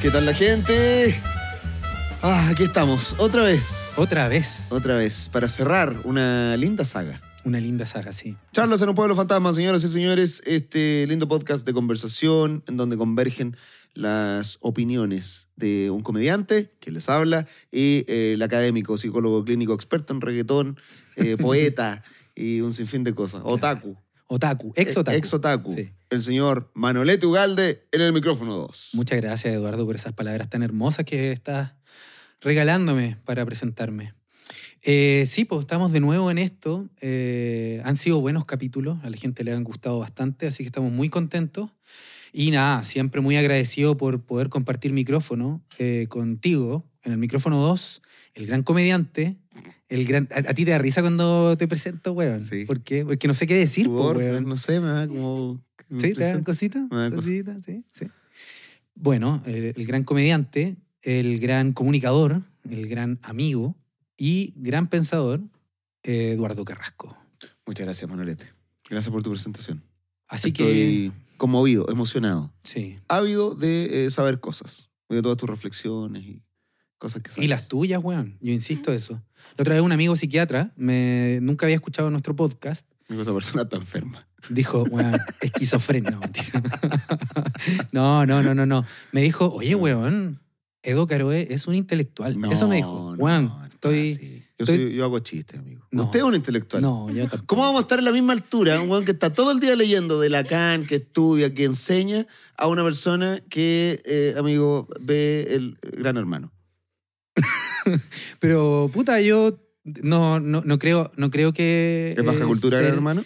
¿Qué tal la gente? Ah, aquí estamos, otra vez. Otra vez. Otra vez, para cerrar una linda saga. Una linda saga, sí. Charlas en un pueblo fantasma, señoras y señores. Este lindo podcast de conversación en donde convergen las opiniones de un comediante que les habla y eh, el académico, psicólogo clínico experto en reggaetón, eh, poeta y un sinfín de cosas. Otaku. Otaku, ex otaku. Ex otaku. Sí. El señor Manolete Ugalde en el micrófono 2. Muchas gracias, Eduardo, por esas palabras tan hermosas que estás regalándome para presentarme. Eh, sí, pues estamos de nuevo en esto. Eh, han sido buenos capítulos, a la gente le han gustado bastante, así que estamos muy contentos. Y nada, siempre muy agradecido por poder compartir micrófono eh, contigo en el micrófono 2, el gran comediante. El gran, a, a ti te da risa cuando te presento, weón. Sí. ¿Por qué? Porque no sé qué decir, po, Por- weón. no sé, me da como... ¿Sí? ¿Te dan cositas? Me da Cositas, sí, sí. Bueno, el, el gran comediante, el gran comunicador, el gran amigo y gran pensador, eh, Eduardo Carrasco. Muchas gracias, Manolete. Gracias por tu presentación. Así Estoy conmovido, emocionado, que, sí. ávido de eh, saber cosas, de todas tus reflexiones y cosas que sabes. Y las tuyas, weón. Yo insisto eso. La otra vez un amigo psiquiatra, me, nunca había escuchado nuestro podcast, Digo, Esa persona está enferma. dijo, weón, esquizofrenia. No, no, no, no, no. Me dijo, oye, weón, Edo Caroe es un intelectual. No, Eso me dijo. Weón, no, estoy... Yo, estoy- soy- yo hago chistes, amigo. No. Usted es un intelectual. No, yo tampoco. ¿Cómo vamos a estar en la misma altura? Un weón que está todo el día leyendo de Lacan, que estudia, que enseña, a una persona que, eh, amigo, ve el Gran Hermano. Pero, puta, yo no, no, no creo, no creo que. ¿Es baja eh, cultura, ser- Hermano?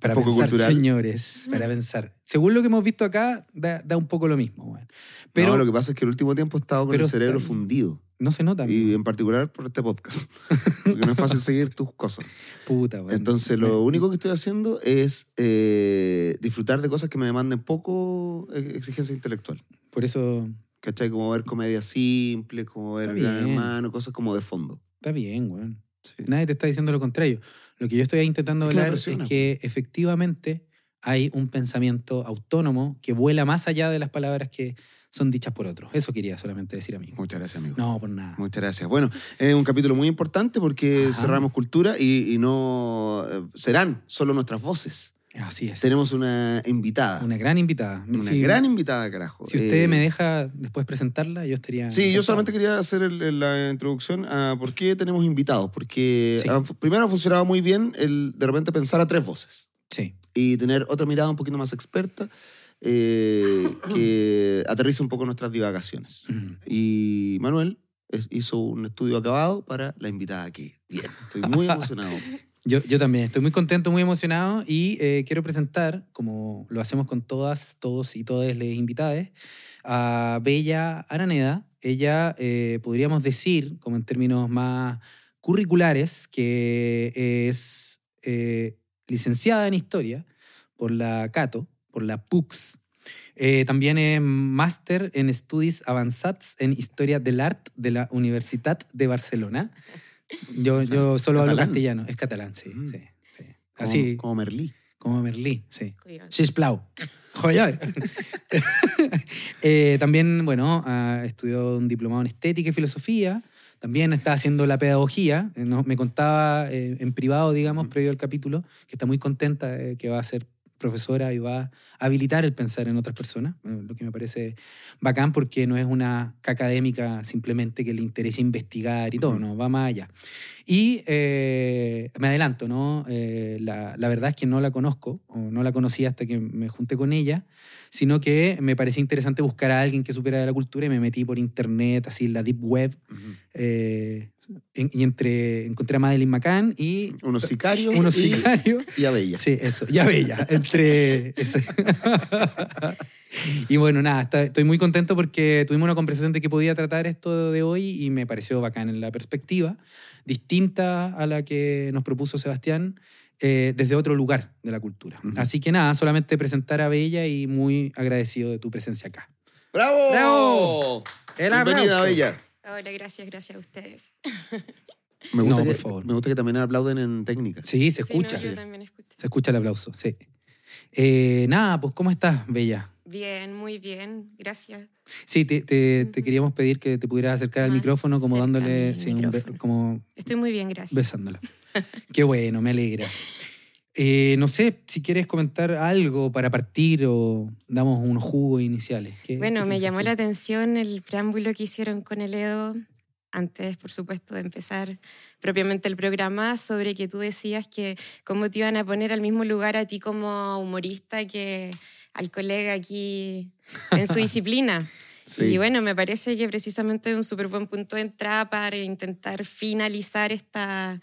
Para poco pensar, cultural. señores, para pensar. Según lo que hemos visto acá, da, da un poco lo mismo, weón. Pero no, no, lo que pasa es que el último tiempo he estado con el cerebro está- fundido. se nota. Y en particular por este podcast. Porque no es fácil seguir tus cosas. Puta, weón. Entonces, lo único que estoy haciendo es eh, disfrutar de cosas que me demanden poco eh, exigencia intelectual. Por eso ¿Cachai? Como ver comedia simple, como ver Gran. Hermano, cosas como de fondo. está bien, weón. Sí. Nadie te está diciendo lo contrario. Lo que yo estoy intentando Es que hablar es impresiona, que efectivamente hay un pensamiento autónomo que vuela más allá de las palabras que son dichas por otros. Eso quería solamente decir, amigo. Muchas gracias, amigo. No, por nada. Muchas gracias. Bueno, es un capítulo muy importante porque Ajá. cerramos cultura y, y no eh, serán solo nuestras voces. Así es. Tenemos una invitada. Una gran invitada. Una Si- gran invitada, carajo. Si usted Eh, me deja después presentarla, yo estaría. Sí, yo encantado. solamente quería hacer el- el- la introducción a por qué tenemos invitados. Porque Sí. primero ha funcionado muy bien el de repente pensar a tres voces Sí. y tener otra mirada un poquito más experta eh, que aterriza un poco nuestras divagaciones. Ujú. Y Manuel es- hizo un estudio acabado para la invitada aquí. Bien, estoy muy emocionado. Yo, yo también estoy muy contento, muy emocionado y eh, quiero presentar, como lo hacemos con todas, todos y todas las invitadas, a Bella Araneda. Ella, eh, podríamos decir, como en términos más curriculares, que es eh, licenciada en Historia por la Cato, por la PUX. Eh, también es máster en Estudis Avançats en Historia del Art de la Universitat de Barcelona. Yo, O sea, yo solo hablo castellano. Es catalán, sí. Mm. sí, sí. Como, Así, como Merlí. como Merlí, sí. Sisplau. Joder. Eh, también, bueno, ah, estudió un diplomado en estética y filosofía. También está haciendo la pedagogía. Eh, no- me contaba eh, en privado, digamos, Ujú. previo al capítulo, que está muy contenta de que va a ser profesora y va a habilitar el pensar en otras personas, eh, lo que me parece bacán porque no es una académica simplemente que le interesa investigar y todo, no, va más allá. Y eh, me adelanto, ¿no? Eh, la, la verdad es que no la conozco, o no la conocí hasta que me junté con ella, sino que me parecía interesante buscar a alguien que supiera de la cultura y me metí por internet, así en la deep web, eh, en- y entre, encontré a Madeline McCann y Unos sicarios unos y, sicarios. y a Bella. Sí, eso, ya bella. Entre. ese. y bueno, nada, está- estoy muy contento porque tuvimos una conversación de que podía tratar esto de hoy y me pareció bacán en la perspectiva, distinta a la que nos propuso Sebastián, eh, desde otro lugar de la cultura. Ujú. Así que nada, solamente presentar a Bella y muy agradecido de tu presencia acá. ¡Bravo! ¡Bravo! El Bienvenida. Bella. Hola, gracias, gracias a ustedes. Me gusta, No, que, por favor. me gusta que también aplauden en técnica. Sí, se Sí, no, escucha. yo también escucho. Se escucha el aplauso, sí. Eh, nada, pues ¿cómo estás, Bella? Bien, muy bien, gracias. Sí, te, te- te Ujú. queríamos pedir que te pudieras acercar al micrófono como dándole, sí, un como Estoy muy bien, gracias. besándola. Qué bueno, me alegra. Eh, no sé si quieres comentar algo para partir o damos unos jugos iniciales. ¿Qué- Bueno, me llamó tú? la atención el preámbulo que hicieron con el Edo antes, por supuesto, de empezar propiamente el programa, sobre que tú decías que cómo te iban a poner al mismo lugar a ti como humorista que al colega aquí en su disciplina. Sí. Y bueno, me parece que precisamente es un súper buen punto de entrada para intentar finalizar esta,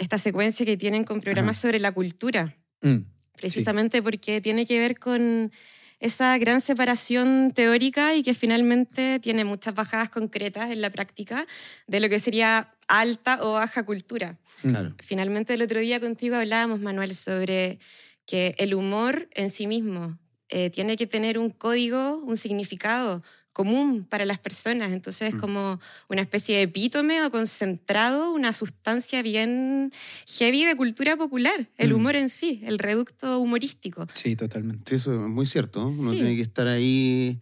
esta secuencia que tienen con programas sobre la cultura Mm, precisamente porque tiene que ver con esa gran separación teórica y que finalmente tiene muchas bajadas concretas en la práctica de lo que sería alta o baja cultura. Claro. Finalmente el otro día contigo hablábamos, Manuel, sobre que el humor en sí mismo eh, tiene que tener un código, un significado común para las personas. Entonces es Mm. como una especie de epítome o concentrado, una sustancia bien heavy de cultura popular, el Mm. humor en sí, el reducto humorístico. Sí, totalmente. Sí, eso es muy cierto. ¿no? Uno Sí. tiene que estar ahí,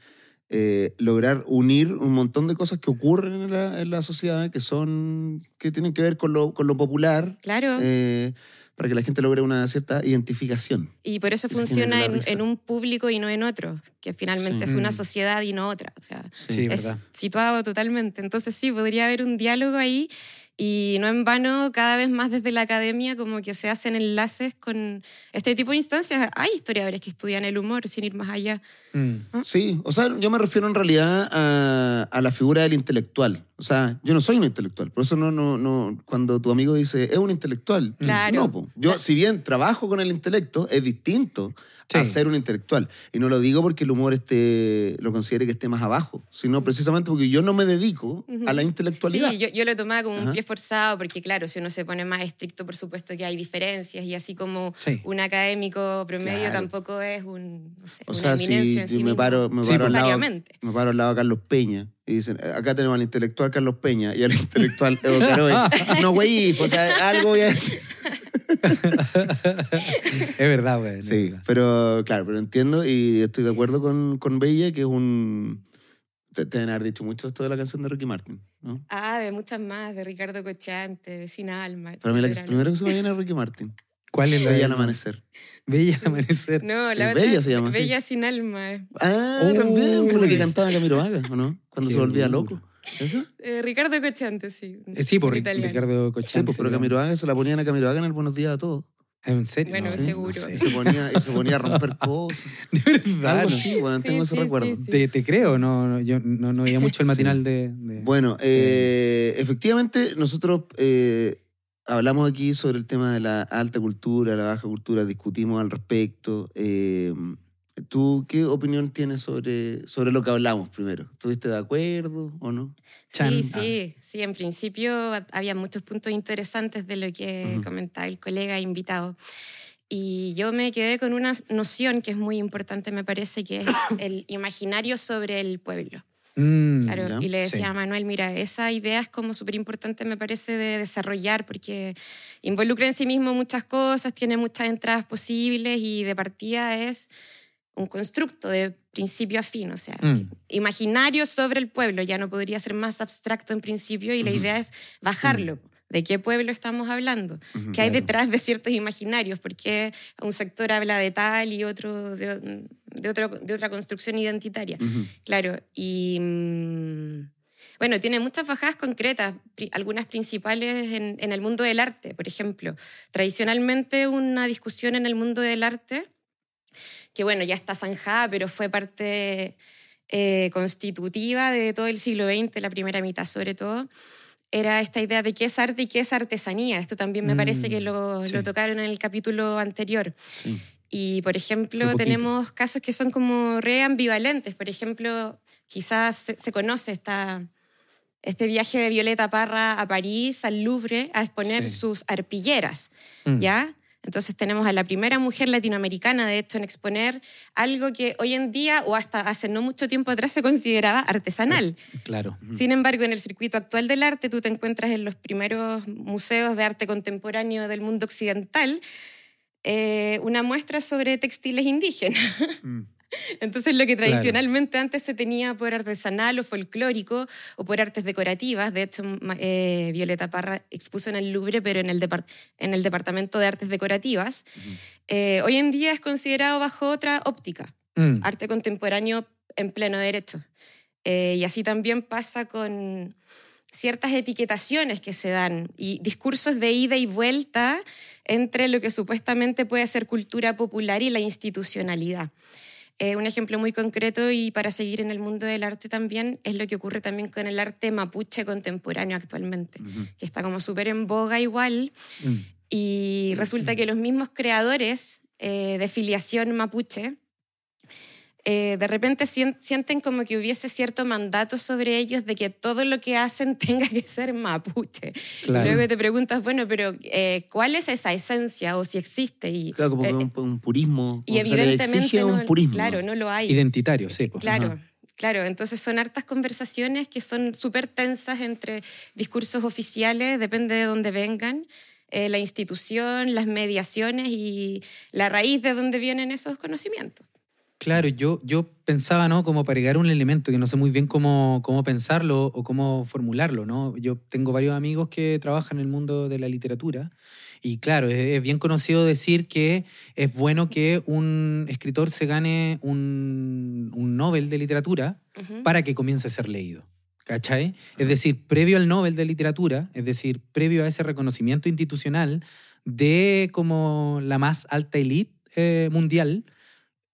eh, lograr unir un montón de cosas que ocurren en la, en la sociedad que son que tienen que ver con lo, con lo popular, Claro. eh, para que la gente logre una cierta identificación. Y por eso Y funciona en, un público y no en otro, que finalmente Sí. es una Mm. sociedad y no otra. O sea, Sí, es verdad. situado totalmente. Entonces sí, podría haber un diálogo ahí y no en vano, cada vez más desde la academia como que se hacen enlaces con este tipo de instancias. Hay historiadores que estudian el humor sin ir más allá. Mm, Sí, o sea, yo me refiero en realidad a, a la figura del intelectual. O sea, yo no soy un intelectual, por eso no, no, no, cuando tu amigo dice, es un intelectual. Claro. No, po. yo si bien trabajo con el intelecto, es distinto a Sí. ser un intelectual. Y no lo digo porque el humor esté, lo considere que esté más abajo, sino precisamente porque yo no me dedico a la intelectualidad. Sí, yo, yo lo tomaba como un Ajá. pie forzado, porque claro, si uno se pone más estricto, por supuesto que hay diferencias, y así como Sí. un académico promedio Claro. tampoco es un, no sé, O una sea, si en sí me paro, me Sí, paro al lado, me paro al lado de Carlos Peña y dicen, acá tenemos al intelectual Carlos Peña y al intelectual Edo Caroe. no, güey, o sea, algo voy a decir. es verdad, güey. Sí, verdad. pero claro, pero entiendo y estoy de acuerdo con, con Bella, que es un... Te, te deben haber dicho mucho esto de la canción de Ricky Martin, ¿no? Ah, de muchas más, de Ricardo Cochante, de Sin Alma. Pero a mí la que primero que se me viene es Ricky Martin. ¿Cuál es la Bella al amanecer. Bella al amanecer. No, Sí, la otra Bella es se llama así. Bella Sin Alma. eh. Ah, Uy. también, con la que cantaba Camilo Vaga, ¿o no? Cuando Qué se volvía duro. loco. ¿Eso? Eh, Ricardo Cochante, sí. Eh, sí, por italiano. Ricardo Sí, Cochante. pues, pero Camilo Vaga se la ponían a Camilo Vaga en el Buenos Días a todos. ¿En serio? Bueno, No, seguro. no sé. Y se ponía, y se ponía a romper cosas. De verdad. Algo así, bueno, Sí, tengo ese sí, recuerdo. sí, sí. Te, te creo, no, no, yo no, no veía mucho el Sí. matinal de, de- Bueno, eh, efectivamente, nosotros eh, hablamos aquí sobre el tema de la alta cultura, la baja cultura, discutimos al respecto. Eh, ¿Tú qué opinión tienes sobre, sobre lo que hablamos primero? ¿Estuviste de acuerdo o no? Chan. Sí, sí, sí. En principio había muchos puntos interesantes de lo que Ujú. comentaba el colega invitado. Y yo me quedé con una noción que es muy importante, me parece, que es el imaginario sobre el pueblo. Mm, Claro, y le decía sí. a Manuel, mira, esa idea es como súper importante, me parece, de desarrollar, porque involucra en sí mismo muchas cosas, tiene muchas entradas posibles y de partida es un constructo de principio a fin, o sea, Mm. imaginario sobre el pueblo, ya no podría ser más abstracto en principio y la idea es bajarlo. ¿De qué pueblo estamos hablando? Ujú. ¿Qué hay Claro. detrás de ciertos imaginarios? ¿Por qué un sector habla de tal y otro de, de, otro, de otra construcción identitaria? Claro, y mm, bueno, tiene muchas bajadas concretas, algunas principales en, en el mundo del arte, por ejemplo. Tradicionalmente una discusión en el mundo del arte, que bueno, ya está zanjada, pero fue parte eh, constitutiva de todo el siglo XX, la primera mitad sobre todo, era esta idea de qué es arte y qué es artesanía. Esto también me parece que Mm, lo, sí. lo tocaron en el capítulo anterior. Sí. Y, por ejemplo, tenemos casos que son como re ambivalentes. Por ejemplo, quizás se, se conoce esta, este viaje de Violeta Parra a París, al Louvre, a exponer Sí. sus arpilleras, Mm. ¿ya? Entonces tenemos a la primera mujer latinoamericana, de hecho, en exponer algo que hoy en día, o hasta hace no mucho tiempo atrás, se consideraba artesanal. Claro. Sin embargo, en el circuito actual del arte, tú te encuentras en los primeros museos de arte contemporáneo del mundo occidental eh, una muestra sobre textiles indígenas. Mm. Entonces lo que tradicionalmente antes se tenía por artesanal o folclórico o por artes decorativas, de hecho eh, Violeta Parra expuso en el Louvre, pero en el, en el Departamento de Artes Decorativas, eh, hoy en día es considerado bajo otra óptica, mm. arte contemporáneo en pleno derecho. Eh, y así también pasa con ciertas etiquetaciones que se dan y discursos de ida y vuelta entre lo que supuestamente puede ser cultura popular y la institucionalidad. Eh, un ejemplo muy concreto y para seguir en el mundo del arte también es lo que ocurre también con el arte mapuche contemporáneo actualmente, que está como súper en boga igual. Mm. Y resulta que los mismos creadores eh, de filiación mapuche eh, de repente sienten como que hubiese cierto mandato sobre ellos de que todo lo que hacen tenga que ser mapuche. luego te preguntas, bueno, pero eh, ¿cuál es esa esencia o si existe? Y, claro, como eh, un, purismo. Y evidentemente no, un purismo. Claro, no lo hay. Identitario, sí. Pues. Claro. Claro, entonces son hartas conversaciones que son súper tensas entre discursos oficiales, depende de dónde vengan, la institución, las mediaciones y la raíz de dónde vienen esos conocimientos. Claro, yo, yo pensaba, ¿no? Como para llegar a un elemento que no sé muy bien cómo, cómo pensarlo o cómo formularlo, ¿no? Yo tengo varios amigos que trabajan en el mundo de la literatura y claro, es, bien conocido decir que es bueno que un escritor se gane un, un Nobel de literatura para que comience a ser leído. ¿Cachai? Es decir, previo al Nobel de literatura, es decir, previo a ese reconocimiento institucional de como la más alta élite eh, mundial,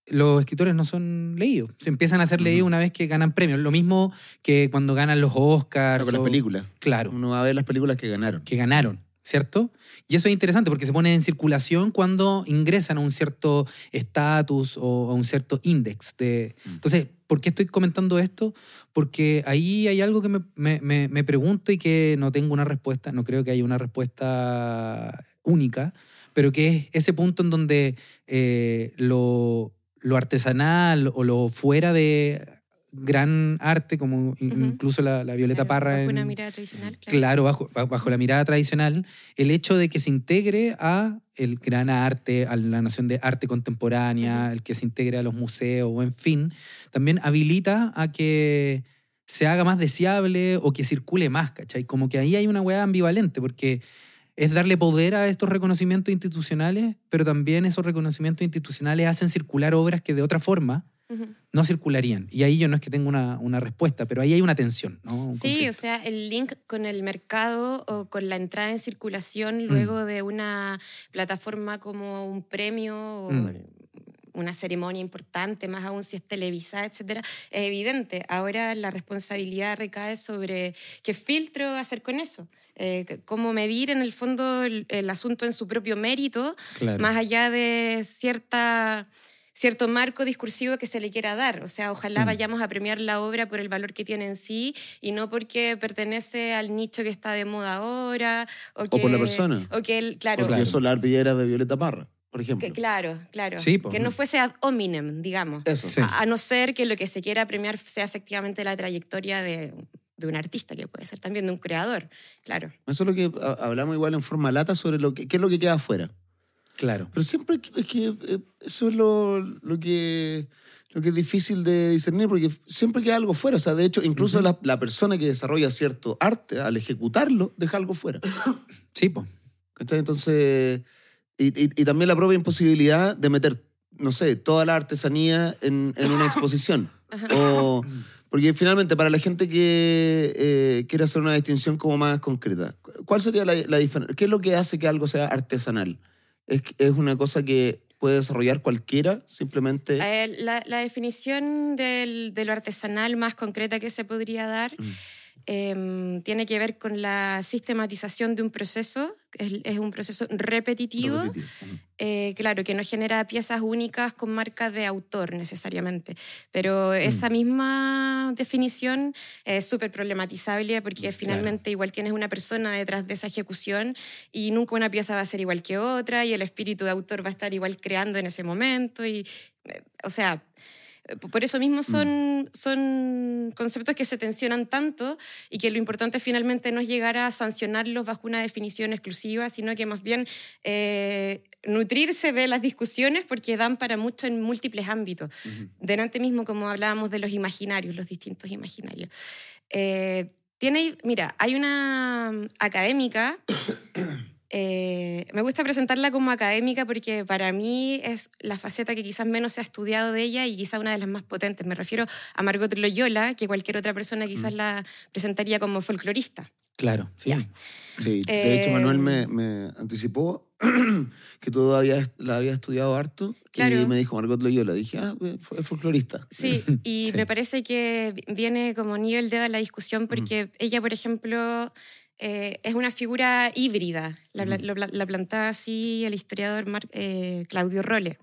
los escritores no son leídos. Se empiezan a ser leídos una vez que ganan premios. Lo mismo que cuando ganan los Oscars. con las películas. Claro. Uno va a ver las películas que ganaron. Que ganaron, ¿cierto? Y eso es interesante porque se ponen en circulación cuando ingresan a un cierto estatus o a un cierto índice. De... Mm. Entonces, ¿por qué estoy comentando esto? Porque ahí hay algo que me, me, me pregunto y que no tengo una respuesta. No creo que haya una respuesta única, pero que es ese punto en donde eh, lo lo artesanal o lo fuera de gran arte, como incluso la, Violeta Parra. Bajo una mirada tradicional. Claro, bajo, bajo, la mirada tradicional, el hecho de que se integre a el gran arte, a la noción de arte contemporánea, el que se integre a los museos, o en fin, también habilita a que se haga más deseable o que circule más, ¿cachai? Como que ahí hay una hueá ambivalente, porque es darle poder a estos reconocimientos institucionales, pero también esos reconocimientos institucionales hacen circular obras que de otra forma no circularían. Y ahí yo no es que tenga una, una respuesta, pero ahí hay una tensión. ¿no? sí, o sea, el link con el mercado o con la entrada en circulación mm. luego de una plataforma como un premio o mm. una ceremonia importante, más aún si es televisada, etcétera, es evidente. Ahora la responsabilidad recae sobre qué filtro hacer con eso. Eh, cómo medir en el fondo el, asunto en su propio mérito, más allá de cierta cierto marco discursivo que se le quiera dar. O sea, ojalá mm. vayamos a premiar la obra por el valor que tiene en sí y no porque pertenece al nicho que está de moda ahora. O, por la persona. O que él, claro. Porque eso la arpillera de Violeta Parra. Por ejemplo. claro, claro. que no fuese ad hominem, digamos. Eso. a, no ser que lo que se quiera premiar sea efectivamente la trayectoria de, de un artista, que puede ser también de un creador, claro. Eso es lo que hablamos igual en forma lata sobre lo que, qué es lo que queda afuera. Claro. Pero siempre es que eh, eso es lo, lo, que, lo que es difícil de discernir, porque siempre queda algo fuera. O sea, de hecho, incluso la, la, persona que desarrolla cierto arte, al ejecutarlo, deja algo fuera. Sí, pues. Entonces, y, y, y, también la propia imposibilidad de meter, no sé, toda la artesanía en, en una exposición. O porque finalmente, para la gente que eh, quiere hacer una distinción como más concreta, ¿cuál sería la, diferencia? ¿Qué es lo que hace que algo sea artesanal? ¿Es, es una cosa que puede desarrollar cualquiera, simplemente? Eh, la, definición de lo artesanal más concreta que se podría dar mm. Em, tiene que ver con la sistematización de un proceso es, un proceso repetitivo, eh, claro, que no genera piezas únicas con marcas de autor necesariamente, pero mm. esa misma definición es súper problematizable porque finalmente igual tienes una persona detrás de esa ejecución y nunca una pieza va a ser igual que otra y el espíritu de autor va a estar igual creando en ese momento y, eh, o sea Eh, Por eso mismo son, son conceptos que se tensionan tanto y que lo importante finalmente no es llegar a sancionarlos bajo una definición exclusiva, sino que más bien eh, nutrirse de las discusiones porque dan para mucho en múltiples ámbitos. Delante mismo, como hablábamos de los imaginarios, los distintos imaginarios. Eh, tiene, mira, hay una académica eh, me gusta presentarla como académica porque para mí es la faceta que quizás menos se ha estudiado de ella y quizás una de las más potentes. Me refiero a Margot Loyola, que cualquier otra persona quizás Mm. la presentaría como folclorista. Claro, sí. De hecho Eh, Manuel me, me anticipó que tú habías, la habías estudiado harto y Claro. me dijo Margot Loyola. Dije, ah, fue folclorista. Sí, y Sí. me parece que viene como nivel dedo a la discusión porque ella, por ejemplo, eh, es una figura híbrida. La, lo pla- la plantaba así el historiador Mar- eh, Claudio Rolle,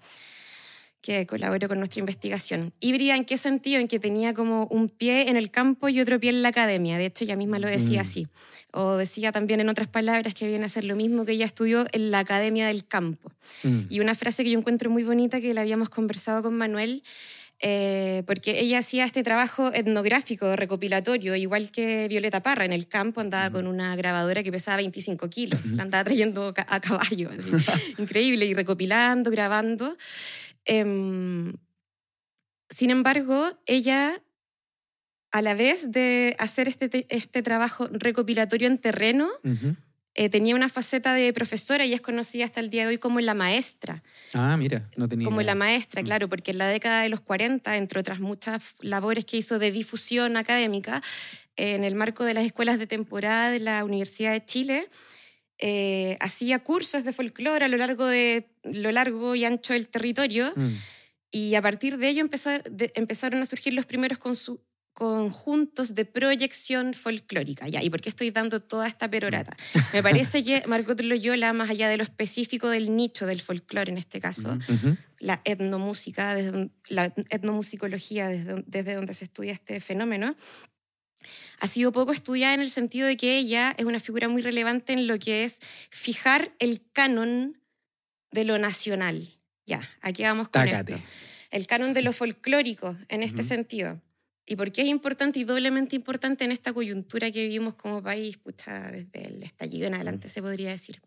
que colaboró con nuestra investigación. ¿Híbrida en qué sentido? En que tenía como un pie en el campo y otro pie en la academia. De hecho, ella misma lo decía Mm. así. O decía también en otras palabras que viene a ser lo mismo que ella estudió en la academia del campo. Mm. Y una frase que yo encuentro muy bonita que la habíamos conversado con Manuel, eh, porque ella hacía este trabajo etnográfico, recopilatorio, igual que Violeta Parra en el campo, andaba con una grabadora que pesaba 25 kilos, la andaba trayendo a caballo, así. increíble, y recopilando, grabando. Em, sin embargo, ella, a la vez de hacer este, te- este trabajo recopilatorio en terreno. Eh, tenía una faceta de profesora y es conocida hasta el día de hoy como la maestra. Ah, mira, no tenía Como idea. la maestra, Mm. claro, porque en la década de los 40, entre otras muchas labores que hizo de difusión académica, eh, en el marco de las escuelas de temporada de la Universidad de Chile, eh, hacía cursos de folclore a lo largo, de, lo largo y ancho del territorio Mm. y a partir de ello empezar- de- empezaron a surgir los primeros conjuntos de proyección folclórica. Ya, ¿Y por qué estoy dando toda esta perorata? Me parece que Margot Loyola, más allá de lo específico del nicho del folclore en este caso. Ujú. la etnomúsica, desde, la etnomusicología, desde, desde donde se estudia este fenómeno, ha sido poco estudiada en el sentido de que ella es una figura muy relevante en lo que es fijar el canon de lo nacional. Ya, aquí vamos con Tácate. esto. El canon de lo folclórico en este sentido. ¿Y por qué es importante y doblemente importante en esta coyuntura que vivimos como país, pucha, desde el estallido en adelante se podría decir?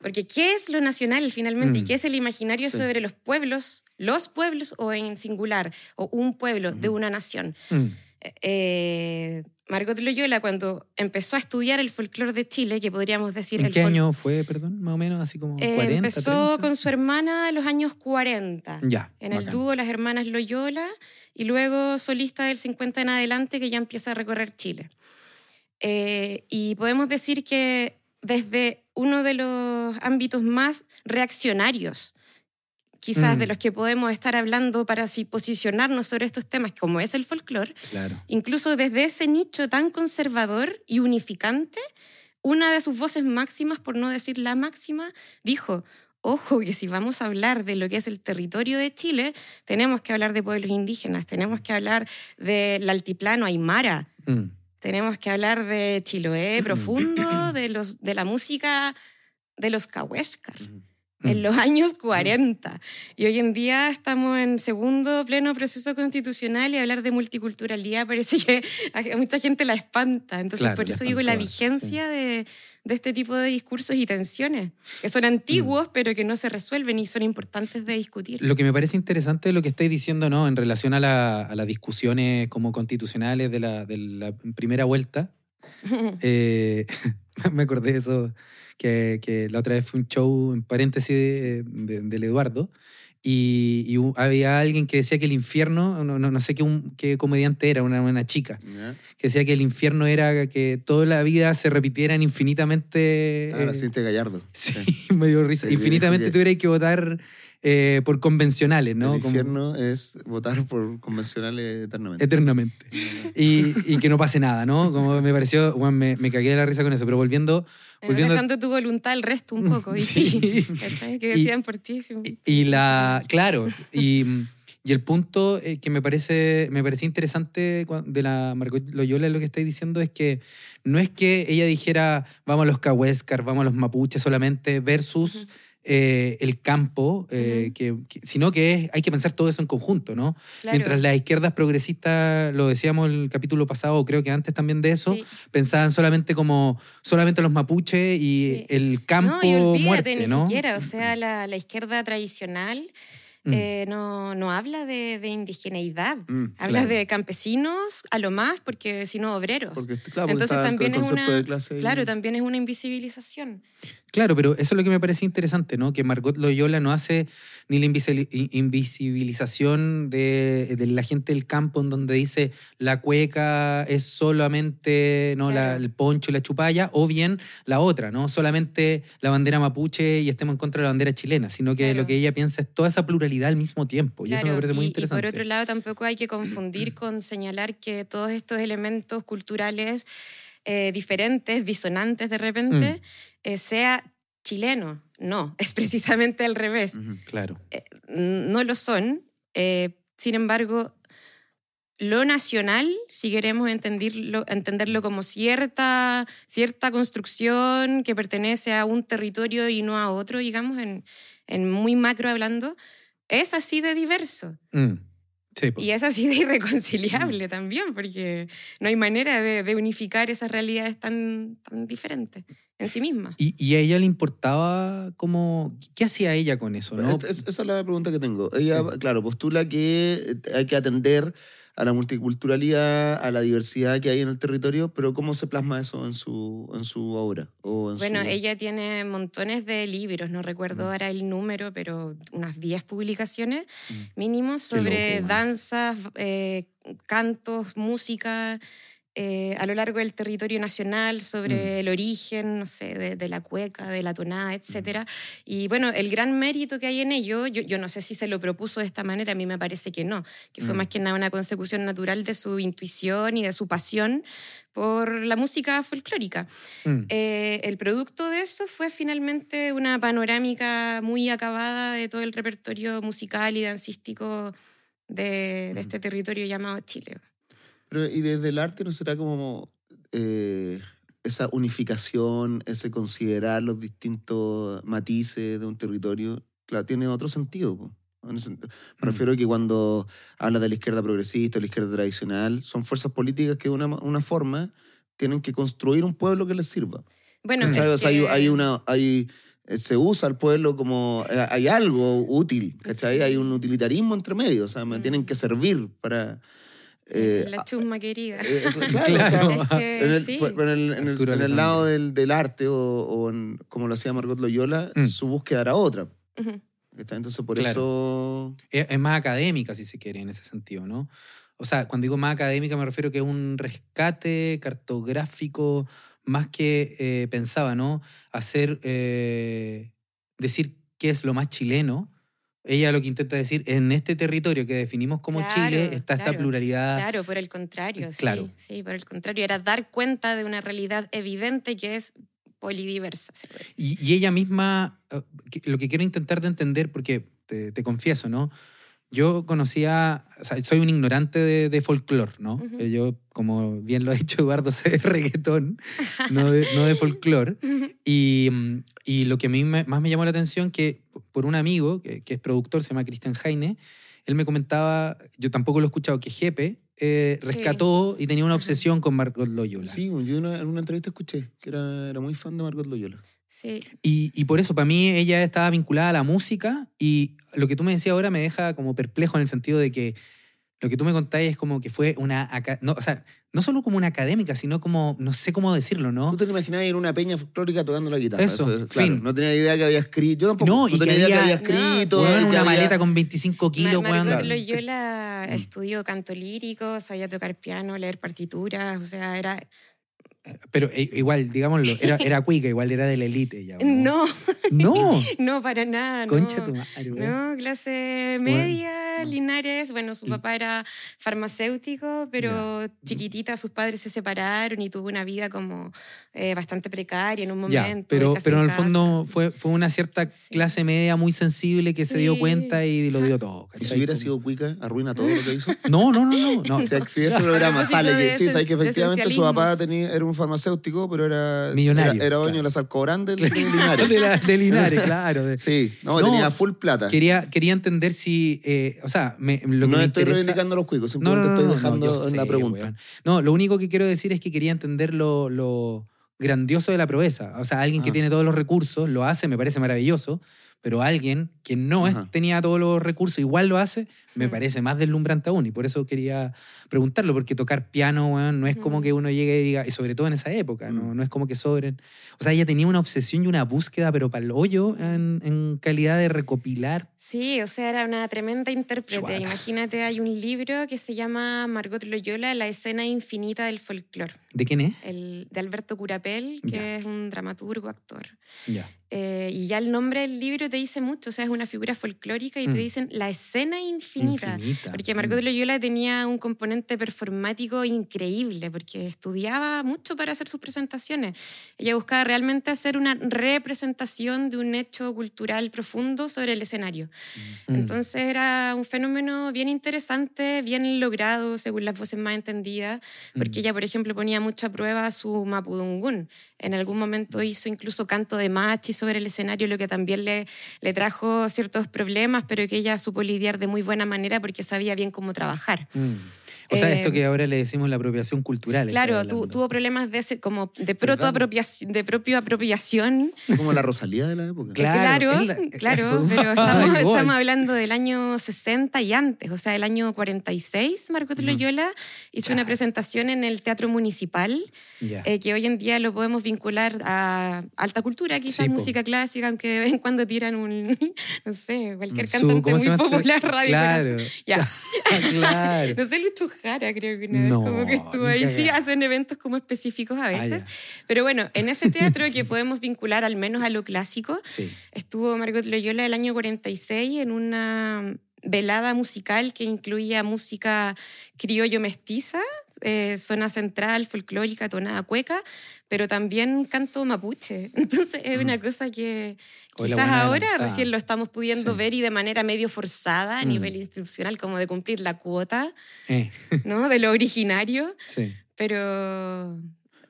Porque ¿qué es lo nacional finalmente? ¿Y Mm. qué es el imaginario Sí. sobre los pueblos, los pueblos o en singular, o un pueblo de Ujú. una nación? Mm. Eh, Margot Loyola, cuando empezó a estudiar el folclore de Chile, que podríamos decir ¿En el qué año fue, perdón? Más o menos, así como Eh, 40, empezó 30? con su hermana en los años 40. Ya, En el bacán. dúo Las Hermanas Loyola y luego solista del 50 en adelante que ya empieza a recorrer Chile. Eh, y podemos decir que desde uno de los ámbitos más reaccionarios, quizás Mm. de los que podemos estar hablando para así posicionarnos sobre estos temas, como es el folclore, Claro. incluso desde ese nicho tan conservador y unificante, una de sus voces máximas, por no decir la máxima, dijo, ojo, que si vamos a hablar de lo que es el territorio de Chile, tenemos que hablar de pueblos indígenas, tenemos que hablar del altiplano aymara, Mm. tenemos que hablar de Chiloé profundo, de, los, de la música de los cahuéscar. En Mm. los años 40. Y hoy en día estamos en segundo pleno proceso constitucional y hablar de multiculturalidad parece que a mucha gente la espanta. Entonces, Claro, por eso digo la vigencia de, de este tipo de discursos y tensiones, que son antiguos, pero que no se resuelven y son importantes de discutir. Lo que me parece interesante es lo que estáis diciendo, ¿no? En relación a, la- a las discusiones como constitucionales de la, de la primera vuelta. Eh, me acordé de eso, que, que la otra vez fue un show, en paréntesis, de- de- del Eduardo, y, y había alguien que decía que el infierno, no, no, no sé qué, un- qué comediante era, una, una chica, ¿Ya? que decía que el infierno era que toda la vida se repitieran infinitamente... Ah, la eh, Cintia Gallardo. Sí, me dio risa. Sí, Infinitamente tuvierais que votar eh, por convencionales, ¿no? El Como infierno es votar por convencionales eternamente. eternamente. Y, y que no pase nada, ¿no? Como me pareció, bueno, me, me cagué de la risa con eso. Pero volviendo, volviendo Dejando tu voluntad al resto un poco. Y sí, Sí. que decían por ti. Y, y la, claro, y, y el punto eh, que me parece, me parecía interesante de la Margot Loyola, lo que estáis diciendo, es que no es que ella dijera, vamos a los cahuéscar, vamos a los mapuches solamente, versus. Eh, el campo, eh, que, que- sino que es- hay que pensar todo eso en conjunto, ¿no? Claro. Mientras las izquierdas progresistas, lo decíamos el capítulo pasado, creo que antes también de eso, Sí. pensaban solamente como solamente los mapuches y Sí. el campo no, y olvídate, muerte, ni ¿no? siquiera. O sea, la, la izquierda tradicional Mm. eh, no, no habla de, de indigeneidad. Mm, Habla claro. de campesinos a lo más, porque si no, obreros. porque, claro, Entonces también es una. Claro, también es una invisibilización. Claro, pero eso es lo que me parece interesante, ¿no? Que Margot Loyola no hace ni la invisibilización de, de la gente del campo en donde dice la cueca es solamente ¿no? la- Claro. el poncho y la chupalla, o bien la otra, ¿no? Solamente la bandera mapuche y estemos en contra de la bandera chilena, sino que Claro. lo que ella piensa es toda esa pluralidad al mismo tiempo. y eso me Claro, parece muy y- interesante. Y por otro lado, tampoco hay que confundir con señalar que todos estos elementos culturales eh, diferentes, disonantes de repente, Mm. eh, sea chileno. No, es precisamente al revés. Ujú. Claro. No lo son. eh, sin embargo, lo nacional, si queremos entenderlo, entenderlo como cierta, cierta construcción que pertenece a un territorio y no a otro, digamos, en, en muy macro hablando, es así de diverso. Mm. Sí. Y es así de irreconciliable también, porque no hay manera de, de unificar esas realidades tan, tan diferentes en sí mismas. Y, y a ella le importaba como... ¿Qué hacía ella con eso? ¿no? Es- es- esa es la pregunta que tengo. Ella, Sí. claro, postula que hay que atender a la multiculturalidad, a la diversidad que hay en el territorio, pero ¿cómo se plasma eso en su, en su obra? O en Bueno, su- ella tiene montones de libros, no recuerdo Mm. ahora el número, pero unas 10 publicaciones Mm. mínimos Qué sobre loco, danzas, eh, cantos, música eh, a lo largo del territorio nacional, sobre Mm. el origen, no sé, de, de la cueca, de la tonada, etc. Y bueno, el gran mérito que hay en ello, yo, yo no sé si se lo propuso de esta manera, a mí me parece que no, que fue Mm. más que nada una consecución natural de su intuición y de su pasión por la música folclórica. Mm. Eh, el producto de eso fue finalmente una panorámica muy acabada de todo el repertorio musical y dancístico de, de este territorio llamado Chile. Pero, y desde el arte no será como eh, esa unificación, ese considerar los distintos matices de un territorio, claro, tiene otro sentido. po. Me Mm. refiero a que cuando habla de la izquierda progresista o la izquierda tradicional, son fuerzas políticas que de una, una forma tienen que construir un pueblo que les sirva. Bueno, Mm. es sea, hay, que- hay una... Hay, eh, se usa al pueblo como... eh, Hay algo útil, ¿cachai? Sí. Hay un utilitarismo entre medio, o sea, me Mm. tienen que servir para... eh, la chusma querida. eh, claro, Claro. o sea, en el, sí. pues, en el- en el- Arturo en el Alessandri. lado del, del arte o, o en- como lo hacía Margot Loyola, Mm. su búsqueda era otra. Ujú. ¿cachai? Entonces, por Claro. eso... es, es más académica, si se quiere, en ese sentido, ¿no? O sea, cuando digo más académica me refiero que es un rescate cartográfico más que eh, pensaba, ¿no? Hacer, eh, decir qué es lo más chileno. Ella lo que intenta decir, en este territorio que definimos como Claro, Chile está esta pluralidad. Claro, por el contrario, sí, Claro. sí, por el contrario, era dar cuenta de una realidad evidente que es polidiversa. Y, y ella misma, eh, lo que quiero intentar de entender, porque te, te confieso, ¿no? Yo conocía, o sea, soy un ignorante de, de folclore, ¿no? Eh, Yo, como bien lo ha dicho Eduardo, sé de reggaetón, no de, no de folclore. Y, mm, y lo que a mí me- más me llamó la atención que por un amigo que, que es productor, se llama Cristian Jaine, él me comentaba, yo tampoco lo he escuchado, que Jepe eh, Sí. rescató y tenía una obsesión con Margot Loyola. Sí, yo una- en una entrevista escuché que era, era muy fan de Margot Loyola. Sí, Y, y por eso, para mí, ella estaba vinculada a la música y lo que tú me decías ahora me deja como perplejo en el sentido de que lo que tú me contáis es como que fue una... No, o sea, no solo como una académica, sino como, no sé cómo decirlo, ¿no? ¿Tú te imaginabas ir a una peña folclórica tocando la guitarra? Eso, es- claro, fin. No tenía idea que había escrito. Yo tampoco. No, No, y que tenía idea que había- había No, escrito. Weón, que una había- maleta con 25 kilos, weón. Margot claro. Loyola estudió canto lírico, sabía tocar piano, leer partituras, o sea, era... Pero eh, igual, digámoslo, era, era cuica, igual era de la ya. ¿o No, No. no, para nada. no. Concha tu madre. No, clase media Mm. Linares. Bueno, su papá era farmacéutico, pero chiquitita sus padres se separaron y tuvo una vida como eh, bastante precaria en un momento. pero, pero en el fondo fue, fue una cierta clase media muy sensible que se dio cuenta y lo dio todo. ¿Y si hubiera sido cuica, arruina todo lo que hizo? No, no, no. no, Si, este programa sale que sí, sabes que efectivamente su papá tenía, era un farmacéutico, pero era... Millonario. Era, dueño de las alcobrantes de, Linares. de, Linares, claro. Sí, no, tenía full plata. Quería, quería entender si... Eh, o sea, me, lo que no me estoy reivindicando los cuicos, simplemente estoy dejando en la pregunta. No, lo único que quiero decir es que quería entender lo, lo grandioso de la proeza. O sea, alguien que ah. tiene todos los recursos lo hace, me parece maravilloso, pero alguien que no tenía todos los recursos igual lo hace, me mm. parece más deslumbrante aún. Y por eso quería preguntarlo, porque tocar piano, no es como mm. que uno llegue y diga, y sobre todo en esa época, no, mm. no es como que sobren. O sea, ella tenía una obsesión y una búsqueda, pero para el hoyo, en, en calidad de recopilar Sí, o sea, era una tremenda intérprete. Imagínate, hay un libro que se llama Margot Loyola, La escena infinita del folclore. ¿De quién es? El, de Alberto Curapel, que es un dramaturgo, actor. Ya. Eh, y ya el nombre del libro te dice mucho, o sea, es una figura folclórica y te mm. dicen la escena infinita. Porque Margot mm. Loyola tenía un componente performático increíble, porque estudiaba mucho para hacer sus presentaciones. Ella buscaba realmente hacer una representación de un hecho cultural profundo sobre el escenario. Mm. Entonces era un fenómeno bien interesante, bien logrado según las voces más entendidas, porque mm. ella, por ejemplo, ponía mucha prueba su mapudungún. En algún momento hizo incluso canto de machi sobre el escenario, lo que también le, le trajo ciertos problemas, pero que ella supo lidiar de muy buena manera porque sabía bien cómo trabajar. Mm. O sea, esto que eh, ahora le decimos la apropiación cultural. Claro, tuvo problemas de ese, como de protoapropiación, de propia apropiación. Como la Rosalía de la época. Claro, claro, pero estamos, hablando del año 60 y antes, o sea, el año 46, Marcos Loyola hizo una presentación en el Teatro Municipal, eh, que hoy en día lo podemos vincular a alta cultura, quizás música clásica, aunque de vez en cuando tiran un, no sé, cualquier cantante muy popular radio. Claro. Ya. claro. no sé, Lucho Jara, creo que no, como que estuvo ahí. Sí, hacen eventos como específicos a ah, veces. Pero bueno, en ese teatro que podemos vincular al menos a lo clásico, estuvo Margot Loyola el año 46 en una velada musical que incluía música criollo mestiza, eh, zona central, folclórica, tonada cueca, pero también canto mapuche. Entonces es una cosa que quizás ahora recién lo estamos pudiendo ver y de manera medio forzada a mm. nivel institucional, como de cumplir la cuota eh. ¿no? de lo originario. Sí. Pero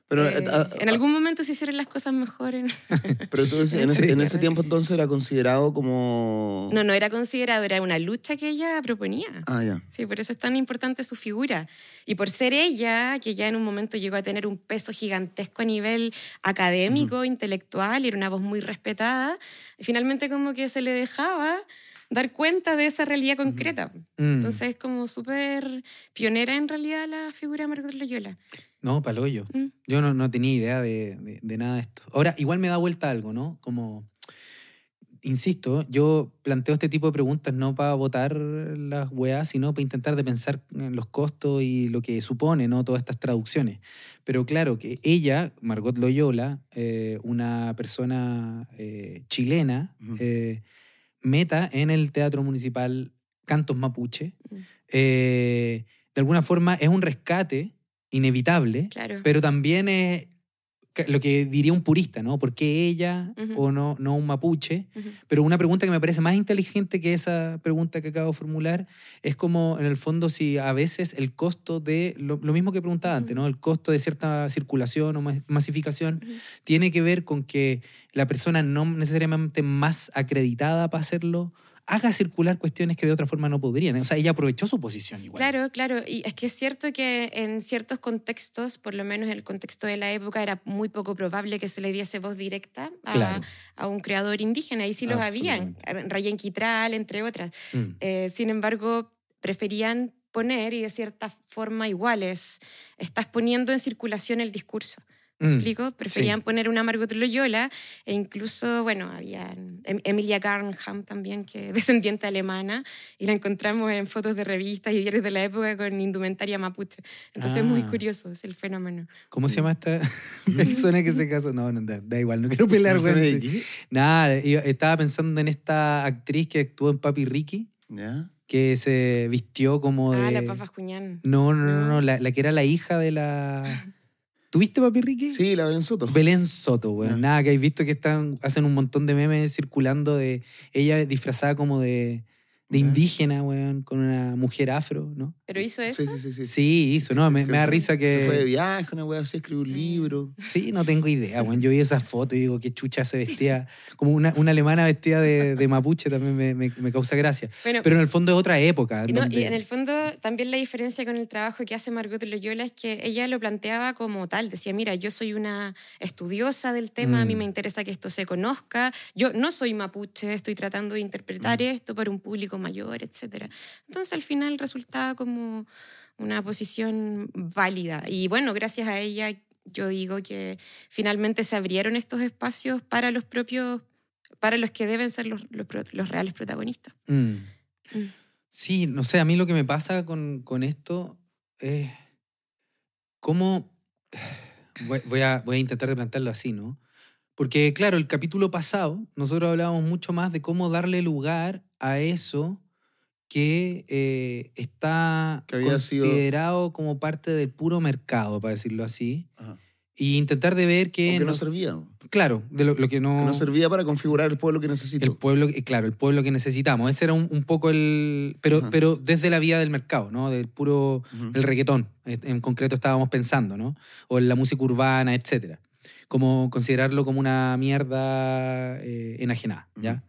pero, eh, ah, en algún momento se hicieron las cosas mejor. Pero tú, en, ese, en ese tiempo entonces era considerado como... No, no era considerado, era una lucha que ella proponía. Ah, ya. Sí, por eso es tan importante su figura. Y por ser ella, que ya en un momento llegó a tener un peso gigantesco a nivel académico, intelectual, y era una voz muy respetada, finalmente como que se le dejaba dar cuenta de esa realidad concreta. Mm. Entonces es como súper pionera en realidad la figura de Margot Loyola. No, paloyo. Mm. Yo no, no, tenía idea de, de, nada de esto. Ahora, igual me da vuelta algo, ¿no? Como, insisto, yo planteo este tipo de preguntas no para votar las weas, sino para intentar de pensar en los costos y lo que supone, ¿no? Todas estas traducciones. Pero claro que ella, Margot Loyola, eh, una persona eh, chilena, eh, meta en el Teatro Municipal Cantos Mapuche, mm. de alguna forma es un rescate inevitable, pero también es lo que diría un purista, ¿no? ¿Por qué ella o no, no un mapuche? Pero una pregunta que me parece más inteligente que esa pregunta que acabo de formular es como, en el fondo, si a veces el costo de, lo, mismo que preguntaba antes, ¿no? El costo de cierta circulación o masificación tiene que ver con que la persona no necesariamente más acreditada para hacerlo haga circular cuestiones que de otra forma no podrían. O sea, ella aprovechó su posición igual. Claro, claro. Y es que es cierto que en ciertos contextos, por lo menos en el contexto de la época, era muy poco probable que se le diese voz directa a, a un creador indígena. Y sí los habían, Rayen Quitral, entre otras. Mm. Eh, sin embargo, preferían poner y de cierta forma iguales. Estás poniendo en circulación el discurso. ¿Me mm, explico? Preferían poner una Margot Loyola e incluso, bueno, había em, Emilia Garnham también, que es descendiente alemana, y la encontramos en fotos de revistas y diarios de la época con indumentaria mapuche. Entonces es muy ah. curioso, es el fenómeno. ¿Cómo se llama esta persona que se casó? No, no da, igual, no quiero pelear con Nada, estaba pensando en esta actriz que actuó en Papi Ricky. ¿Ya? que se vistió como de... Ah, la Papa Juñán. No, no, no, no, No. la, la que era la hija de la... ¿Tuviste, papi Ricky? Sí, la Belén Soto. Belén Soto, weón. Ya. Nada, que habéis visto que están, hacen un montón de memes circulando de ella disfrazada como de, de indígena, weón, con una mujer afro, ¿no? ¿Pero hizo eso? Sí, sí, sí. sí. Sí, hizo, ¿no? Me, me da se- risa que... Se fue de viaje, una wea así, escribió un Mm. libro. Sí, no tengo idea, weón. Yo vi esa foto y digo, qué chucha se vestía. Como una, una alemana vestida de, de mapuche también me, me- me causa gracia. Bueno, Pero en el fondo es otra época. No, donde- y en el fondo también la diferencia con el trabajo que hace Margot Loyola es que ella lo planteaba como tal, decía, mira, yo soy una estudiosa del tema, a mí Mm. me interesa que esto se conozca, yo no soy mapuche, estoy tratando de interpretar Mm. esto para un público mayor, etc. Entonces al final resultaba como una posición válida. Y bueno, gracias a ella yo digo que finalmente se abrieron estos espacios para los propios, para los que deben ser los, los pro- los reales protagonistas. Mm. Mm. Sí, no sé, a mí lo que me pasa con, con esto es cómo... Voy, voy a, voy a intentar de plantearlo así, ¿no? Porque, claro, el capítulo pasado nosotros hablábamos mucho más de cómo darle lugar a eso que eh, está Que sido- considerado como parte del puro mercado, para decirlo así. Ajá. Y intentar de ver que... O que no no- servía. Que claro, de lo, lo que no... no servía para configurar el pueblo que necesito. El pueblo, eh, claro, el pueblo que necesitamos. Ese era un, un poco el... Pero, Ajá. pero desde la vía del mercado, ¿no? Del puro... El reggaetón, eh, en concreto estábamos pensando, ¿no? O en la música urbana, etcétera. Como considerarlo como una mierda eh, enajenada, ¿ya?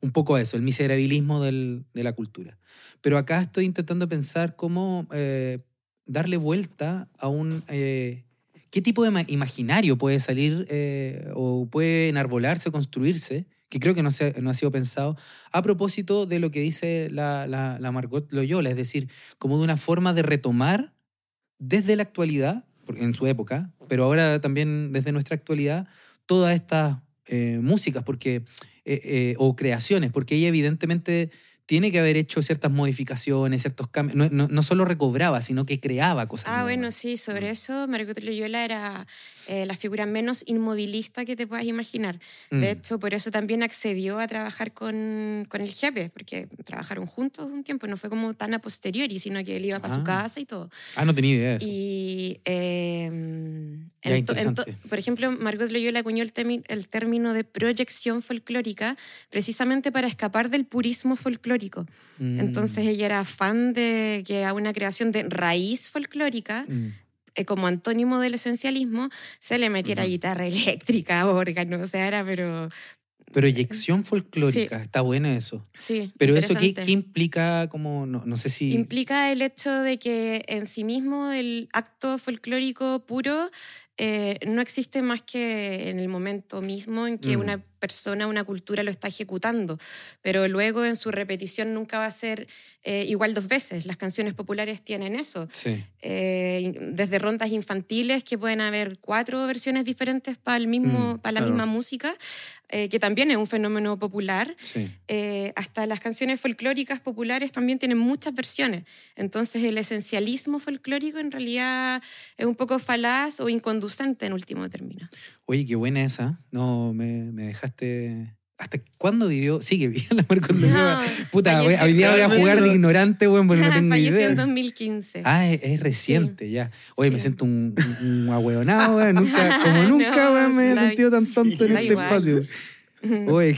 Un poco eso, el miserabilismo del- de la cultura. Pero acá estoy intentando pensar cómo eh, darle vuelta a un... eh, ¿Qué tipo de ma- imaginario puede salir eh, o puede enarbolarse o construirse? Que creo que no, se- no ha sido pensado a propósito de lo que dice la, la, la Margot Loyola, es decir, como de una forma de retomar desde la actualidad, en su época, pero ahora también desde nuestra actualidad, todas estas eh, músicas porque, eh, eh, o creaciones, porque ella evidentemente tiene que haber hecho ciertas modificaciones, ciertos cambios. No, no- no solo recobraba, sino que creaba cosas. Ah, bueno, sí, sobre Mm. eso Margot Loyola era eh, la figura menos inmovilista que te puedas imaginar. De Mm. hecho, por eso también accedió a trabajar con, con el jefe, porque trabajaron juntos un tiempo, no fue como tan a posteriori, sino que él iba para su Ah. casa y todo. Ah, no tenía idea de eso. Y, eh, Ya, interesante. por ejemplo, Margot Loyola acuñó el, el término de proyección folclórica precisamente para escapar del purismo folclórico. Mm. Entonces ella era fan de que a una creación de raíz folclórica, Mm. Eh, como antónimo del esencialismo, se le metiera Ujú. guitarra eléctrica, órgano, o sea, era, pero Proyección folclórica, está bueno eso. sí. Pero eso, ¿qué, qué implica? Como, no, no sé si... Implica el hecho de que en sí mismo el acto folclórico puro eh, no existe más que en el momento mismo en que Mm. una persona, una cultura lo está ejecutando, pero luego en su repetición nunca va a ser eh, igual dos veces. Las canciones populares tienen eso. Sí. Eh, desde rondas infantiles que pueden haber cuatro versiones diferentes para el mismo Mm, para la claro. misma música eh, que también es un fenómeno popular Sí. hasta las canciones folclóricas populares también tienen muchas versiones. Entonces el esencialismo folclórico en realidad es un poco falaz o inconducente en último término. Oye, qué buena esa. No, me, me dejaste... ¿Hasta cuándo vivió? Sigue viviendo la Margot Loyola. Puta, falleció- hoy día voy a jugar de ignorante, weón, porque no tengo Falleció idea. en 2015. Ah, es, es reciente ya. Oye, me Sí. siento un, un, un ahueonado, weón. Nunca, como No, nunca, weón, me he sentido tan tonto en da este igual. espacio. Oye,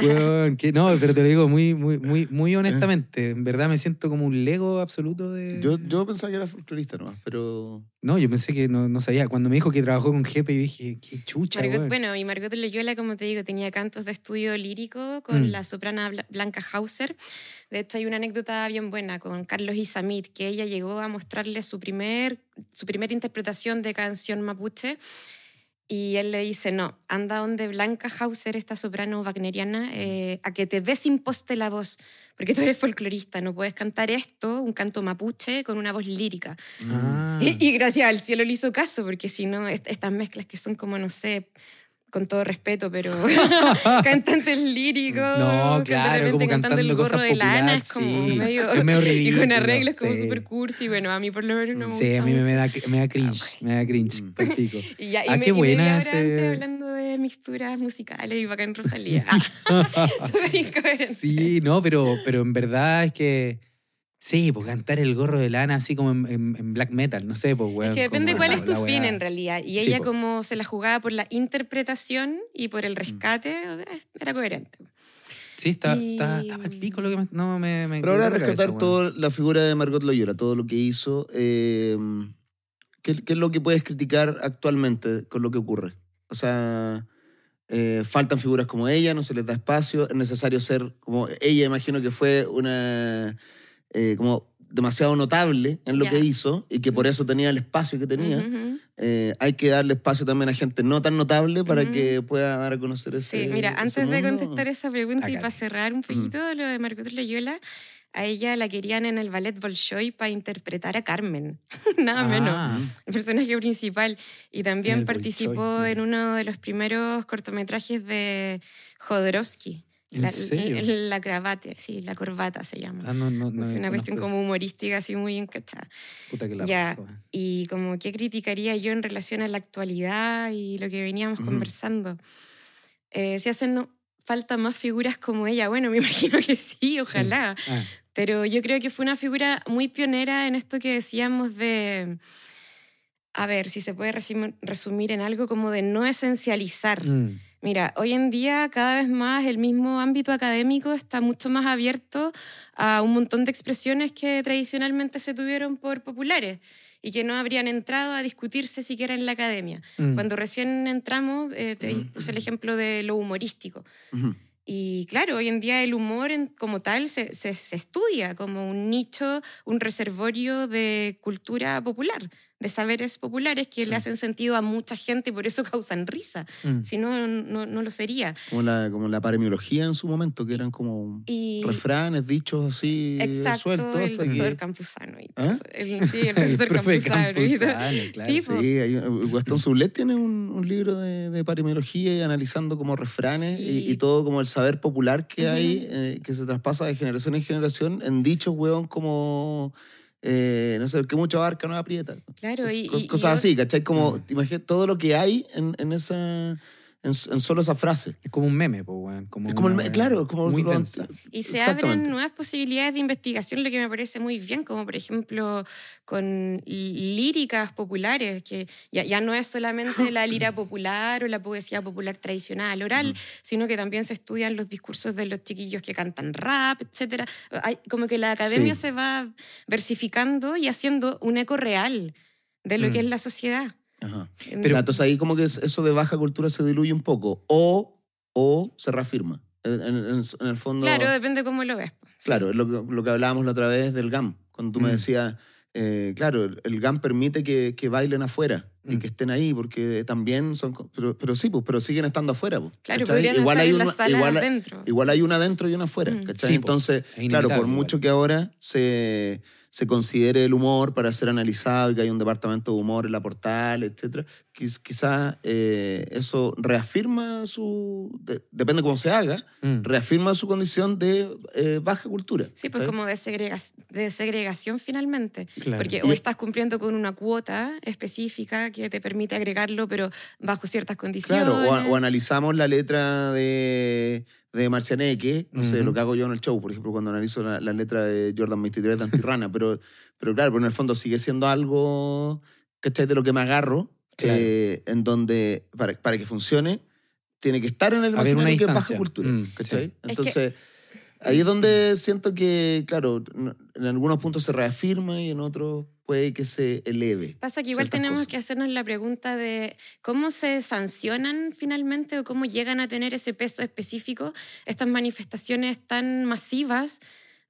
que, que no, pero te lo digo muy, muy, muy, muy honestamente. En verdad me siento como un lego absoluto de. Yo, yo pensaba que era folclorista nomás, pero. No, yo pensé que no, no sabía. Cuando me dijo que trabajó con Jepe, dije, qué chucha, Margot- bueno, y Margot Loyola, como te digo, tenía cantos de estudio lírico con Mm. la soprana Bla- Blanca Hauser. De hecho, hay una anécdota bien buena con Carlos Isamit, que ella llegó a mostrarle su primer, su primera interpretación de canción mapuche. Y él le dice, no, anda donde Blanca Hauser, esta soprano wagneriana, eh, a que te desimposte la voz, porque tú eres folclorista, no puedes cantar esto, un canto mapuche, con una voz lírica. Ah. Y, y gracias al cielo le hizo caso, porque si no, est- estas mezclas que son como, no sé, con todo respeto, pero cantantes líricos. No, claro, como cantando el gorro cosas de lana es como sí. medio. Es medio y con arreglos como sí. super cursi. Bueno, a mí por lo menos no me Sí, gusta a mí me, da, me da cringe, me da cringe, Mm. pico. Y ya, y Ah, me, qué buena hablando de mixturas musicales y bacán Rosalía. Súper incoherente. Sí, no, pero, pero en verdad es que. Sí, pues cantar el gorro de lana así como en, en- en black metal, no sé, pues, weón. Es que depende como cuál la- es tu fin en realidad. Y Sí, ella po. como se la jugaba por la interpretación y por Mm. el rescate, era coherente. Sí, está, Y- está, estaba el pico lo que me, no, me, me Pero ahora rescatar cabeza, toda la figura de Margot Loyola, todo lo que hizo. eh, ¿qué, qué es lo que puedes criticar actualmente con lo que ocurre? O sea, eh, faltan figuras como ella, no se les da espacio, es necesario ser como ella, imagino que fue una. Eh, como demasiado notable en lo Ya. que hizo y que por eso tenía el espacio que tenía. Ujú, ujú. Eh, hay que darle espacio también a gente no tan notable para Ujú. que pueda dar a conocer ese Sí, mira, ese antes de mundo. contestar esa pregunta y Acá. para cerrar un poquito lo de Margot Loyola, a ella la querían en el ballet Bolshoi para interpretar a Carmen, nada menos, Ah, el personaje principal. Y también participó Bolshoi, en uno de los primeros cortometrajes de Jodorowsky. ¿En la, serio? la cravata, sí, la corbata se llama. ah, no, no, no. es una cuestión conozco como humorística, así muy encachada. Puta que la Ya. Y como qué criticaría yo en relación a la actualidad y lo que veníamos conversando. Eh, si hacen no- falta más figuras como ella, bueno, me imagino que sí, ojalá. Ah, Pero yo creo que fue una figura muy pionera en esto que decíamos de, a ver, si se puede resumir, resumir en algo como de no esencializar. mm, Mira, hoy en día cada vez más el mismo ámbito académico está mucho más abierto a un montón de expresiones que tradicionalmente se tuvieron por populares y que no habrían entrado a discutirse siquiera en la academia. mm. Cuando recién entramos, eh, te Mm. puse el ejemplo de lo humorístico. Y claro, hoy en día el humor como tal se, se- se estudia como un nicho, un reservorio de cultura popular, de saberes populares que Sí. le hacen sentido a mucha gente y por eso causan risa. Mm. Si no, no, no lo sería. Como la, como la paremiología en su momento, que eran como Y refranes, dichos así exacto, sueltos. el doctor que- Campuzano. Y ¿Ah? El, sí, el El profesor profe Campuzano. y. Campuzano, claro. Sí. Sí, hay, Gastón Sublet tiene un, un libro de, de paremiología y analizando como refranes y, Y- todo como el saber popular que Ujú. hay, eh, que se traspasa de generación en generación en dichos, weón, como, eh, no sé, que mucho abarca no aprieta. Claro, Cos- y, cos- y- y cosas yo- así, ¿cachai? Como, Mm. te imaginas todo lo que hay en, en esa, en, en solo esa frase. Es como un meme, pues, weón. Como Es como el claro, como Muy lo-. Y se abren nuevas posibilidades de investigación, lo que me parece muy bien, como por ejemplo con lí- líricas populares, que ya, ya no es solamente la lira popular o la poesía popular tradicional, oral, sino que también se estudian los discursos de los chiquillos que cantan rap, etc. Hay, como que la academia Sí. se va versificando y haciendo un eco real de lo Mm. que es la sociedad. Ajá. Pero- entonces ahí como que es- eso de baja cultura se diluye un poco o, o se reafirma. En, en- en- el fondo... Claro, depende cómo lo ves. Sí. Claro, es lo que, lo que hablábamos la otra vez del GAM, cuando tú me Mm. decías, eh, claro, el, el GAM permite que, que bailen afuera y Mm. que estén ahí, porque también son... Pero, pero sí, pues, pero siguen estando afuera. Pues, Claro, ¿cachai? podrían igual estar hay en una- igual, adentro. igual hay una adentro y una afuera, Mm. Sí. Entonces, Es claro, por mucho igual. que ahora se, se considere el humor para ser analizado y que hay un departamento de humor en la portal, etcétera, quiz- quizás eh, eso reafirma su... de- depende cómo se haga, Mm. reafirma su condición de eh, baja cultura. Sí, pues como de, segrega- de segregación finalmente. Claro. Porque o estás cumpliendo con una cuota específica que te permite agregarlo, pero bajo ciertas condiciones. Claro, o, a- o analizamos la letra de, de Marcianeque, no sé, Ujú. lo que hago yo en el show, por ejemplo, cuando analizo la, la letra de Jordan 23 de Antirrana, pero, pero claro, pero en el fondo sigue siendo algo, ¿cachai? De lo que me agarro, Claro. eh, en donde, para, para que funcione, tiene que estar en el Haber una imaginario que es baja distancia. cultura, Mm, ¿cachai? sí. que- Entonces, ahí es donde siento que, claro, en algunos puntos se reafirma y en otros puede que se eleve. Pasa que igual tenemos cosas. que hacernos la pregunta de cómo se sancionan finalmente o cómo llegan a tener ese peso específico estas manifestaciones tan masivas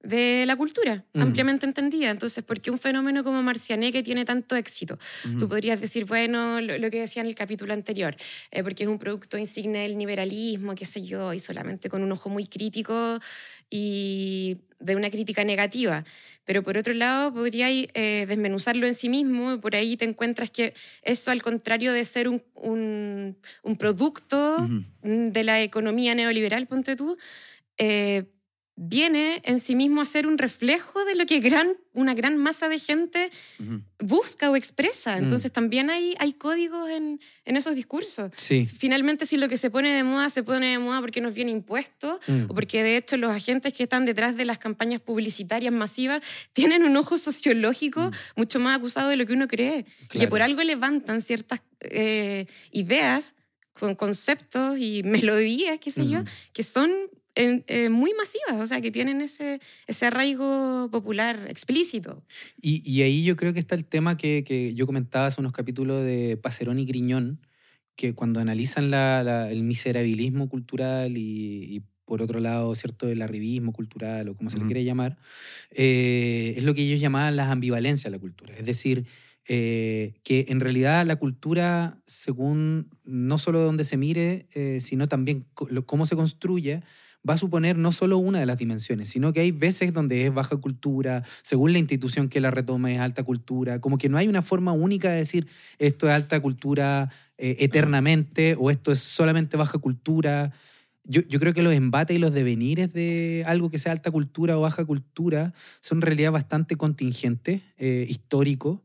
de la cultura, Mm. ampliamente entendida. Entonces, ¿por qué un fenómeno como Marcianeque tiene tanto éxito? Tú podrías decir, bueno, lo, lo que decía en el capítulo anterior, eh, porque es un producto insigne del liberalismo, qué sé yo, y solamente con un ojo muy crítico y y de una crítica negativa. Pero por otro lado, podría eh, desmenuzarlo en sí mismo, por ahí te encuentras que eso, al contrario de ser un, un, un producto de la economía neoliberal, ponte tú, eh, viene en sí mismo a ser un reflejo de lo que gran, una gran masa de gente busca o expresa. Mm. Entonces también hay, hay códigos en, en esos discursos. Sí. Finalmente, si lo que se pone de moda se pone de moda porque nos viene impuesto Mm. o porque de hecho los agentes que están detrás de las campañas publicitarias masivas tienen un ojo sociológico mucho más acusado de lo que uno cree. Y que por algo levantan ciertas eh, ideas con conceptos y melodías, qué sé yo, que son eh, eh, muy masivas, o sea, que tienen ese, ese arraigo popular explícito. Y, y ahí yo creo que está el tema que, que yo comentaba hace unos capítulos de Pacerón y Griñón, que cuando analizan la- la- el miserabilismo cultural y, y por otro lado, ¿cierto?, el arribismo cultural o como se le Ujú. quiere llamar, eh, es lo que ellos llamaban las ambivalencias de la cultura. Es decir, eh, que en realidad la cultura, según no solo de donde se mire, eh, sino también lo- cómo se construye, va a suponer no solo una de las dimensiones, sino que hay veces donde es baja cultura, según la institución que la retoma es alta cultura, como que no hay una forma única de decir esto es alta cultura eh, eternamente o esto es solamente baja cultura. Yo, yo creo que los embates y los devenires de algo que sea alta cultura o baja cultura son en realidad bastante contingentes, eh, históricos,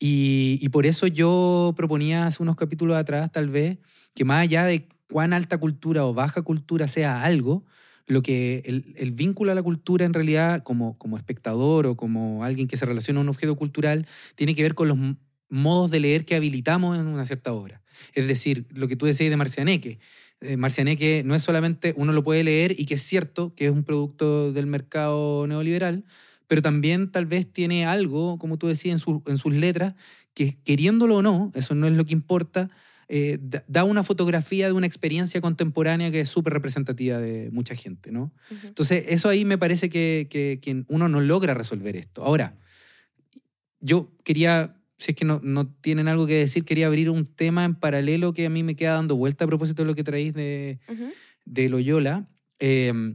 y, y por eso yo proponía hace unos capítulos atrás, tal vez, que más allá de cuán alta cultura o baja cultura sea algo, lo que el, el vínculo a la cultura en realidad como, como espectador o como alguien que se relaciona a un objeto cultural tiene que ver con los modos de leer que habilitamos en una cierta obra. Es decir, lo que tú decías de Marcianeque. Eh, Marcianeque no es solamente uno lo puede leer y que es cierto que es un producto del mercado neoliberal, pero también tal vez tiene algo, como tú decías, en, su- en sus letras, que queriéndolo o no, eso no es lo que importa, eh, da, una fotografía de una experiencia contemporánea que es súper representativa de mucha gente, ¿no? Entonces, eso ahí me parece que, que- que uno no logra resolver esto. Ahora, yo quería, si es que no, no tienen algo que decir, quería abrir un tema en paralelo que a mí me queda dando vuelta a propósito de lo que traéis de, de Loyola, eh,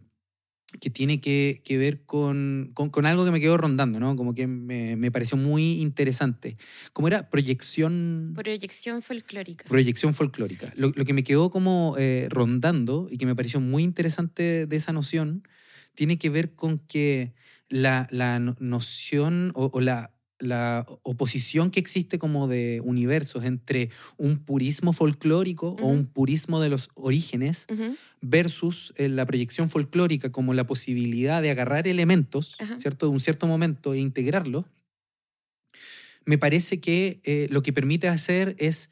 que tiene que, que ver con, con, con algo que me quedó rondando, ¿no? Como que me, me pareció muy interesante. ¿Cómo era? Proyección... Proyección folclórica. Proyección folclórica. Lo, lo que me quedó como eh, rondando y que me pareció muy interesante de esa noción tiene que ver con que la, la no- noción o, o la, la oposición que existe como de universos entre un purismo folclórico o un purismo de los orígenes versus eh, la proyección folclórica como la posibilidad de agarrar elementos. ¿cierto? De un cierto momento e integrarlos, me parece que eh, lo que permite hacer es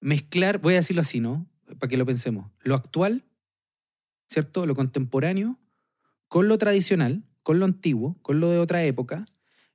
mezclar, voy a decirlo así, ¿no? Para que lo pensemos, lo actual, ¿cierto? Lo contemporáneo, con lo tradicional, con lo antiguo, con lo de otra época,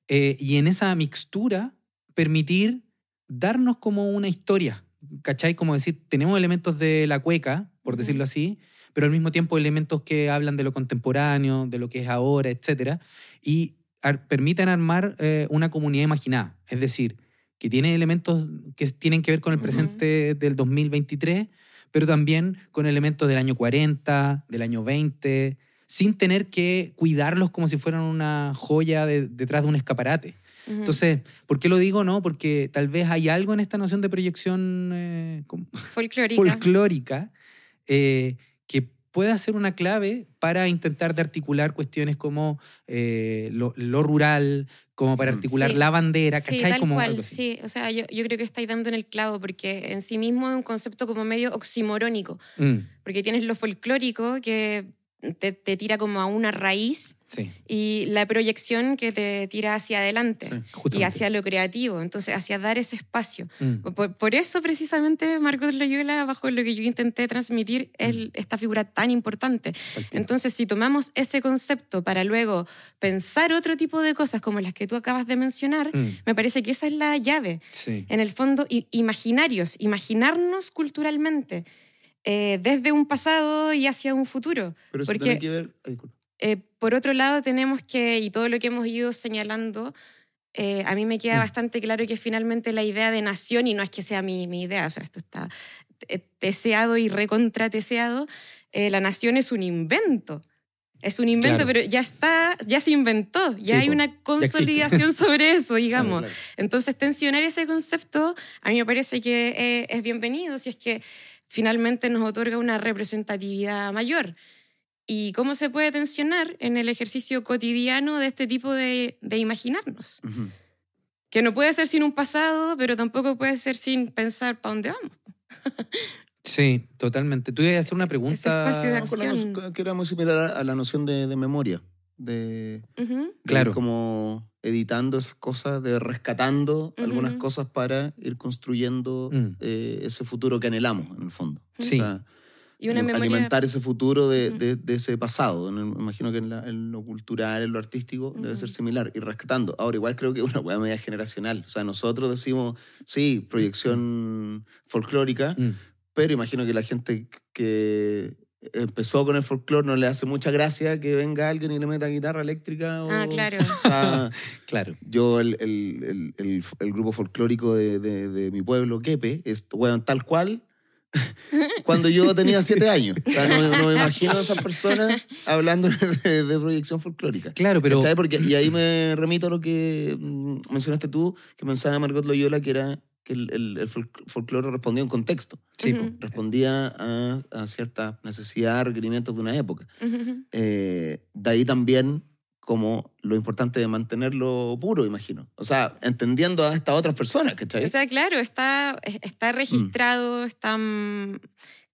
eh, y en esa mixtura permitir darnos como una historia, ¿cachai? Como decir, tenemos elementos de la cueca, por decirlo así, pero al mismo tiempo elementos que hablan de lo contemporáneo, de lo que es ahora, etc. Y ar- permiten armar eh, una comunidad imaginada, es decir, que tiene elementos que tienen que ver con el presente del 2023, pero también con elementos del año 40, del año 20, sin tener que cuidarlos como si fueran una joya de- detrás de un escaparate. Entonces, ¿por qué lo digo? No, porque tal vez hay algo en esta noción de proyección eh, folclórica. folclórica eh, que pueda ser una clave para intentar de articular cuestiones como eh, lo, lo rural, como para articular Sí. la bandera, Sí, ¿cachai? tal como cual, algo así. sí. O sea, yo, yo creo que estáis dando en el clavo porque en sí mismo es un concepto como medio oximorónico. Mm, Porque tienes lo folclórico que te, te tira como a una raíz sí, y la proyección que te tira hacia adelante Sí. y hacia lo creativo. Entonces, hacia dar ese espacio. Mm, Por, por eso, precisamente, Marcos Loyola, bajo lo que yo intenté transmitir, es esta figura tan importante. Entonces, si tomamos ese concepto para luego pensar otro tipo de cosas como las que tú acabas de mencionar, Mm, me parece que esa es la llave. sí. En el fondo, imaginarios, imaginarnos culturalmente eh, desde un pasado y hacia un futuro. Pero eso Porque- tiene que ver. ay. Eh, por otro lado, tenemos que, y todo lo que hemos ido señalando, eh, a mí me queda Mm. bastante claro que finalmente la idea de nación, y no es que sea mi, mi idea, o sea, esto está te- teseado y recontrateseado, eh, la nación es un invento. Es un invento, Claro. pero ya está, ya se inventó, ya Sí, hay una consolidación sobre eso, digamos. claro. Entonces, tensionar ese concepto a mí me parece que eh, es bienvenido si es que finalmente nos otorga una representatividad mayor. ¿Y cómo se puede tensionar en el ejercicio cotidiano de este tipo de, de imaginarnos? Que no puede ser sin un pasado, pero tampoco puede ser sin pensar para dónde vamos. Sí, totalmente. Tú ibas a hacer una pregunta. que era muy similar a la noción de, de memoria. De, Claro. como editando esas cosas, de rescatando algunas cosas para ir construyendo Mm. eh, ese futuro que anhelamos, en el fondo. Sí. O sea, Y una memoria... alimentar ese futuro de, Ujú. de- de ese pasado. El- imagino que en, la- en lo cultural, en lo artístico, debe ser similar. Y rescatando. Ahora, igual creo que es una hueá media generacional. O sea, nosotros decimos, sí, proyección folclórica, Mm. pero imagino que la gente que empezó con el folclore no le hace mucha gracia que venga alguien y le meta guitarra eléctrica. O, Ah, claro. O sea, Claro. yo, el, el- el- el- el grupo folclórico de, de- de mi pueblo, Quepe, es weón, tal cual cuando yo tenía siete años. O sea, no, no me imagino a esas personas hablando de, de proyección folclórica. Claro, pero. Y ahí me remito a lo que mm, mencionaste tú, que pensaba Margot Loyola, que era que el, el, el folclore respondía a un contexto, Sí, po. Ujú. respondía a, a ciertas necesidades, requerimientos de una época. Ujú. Eh, de ahí también como lo importante de mantenerlo puro, imagino. O sea, entendiendo a estas otras personas, ¿cachai? O sea, claro, está, está registrado, está mm,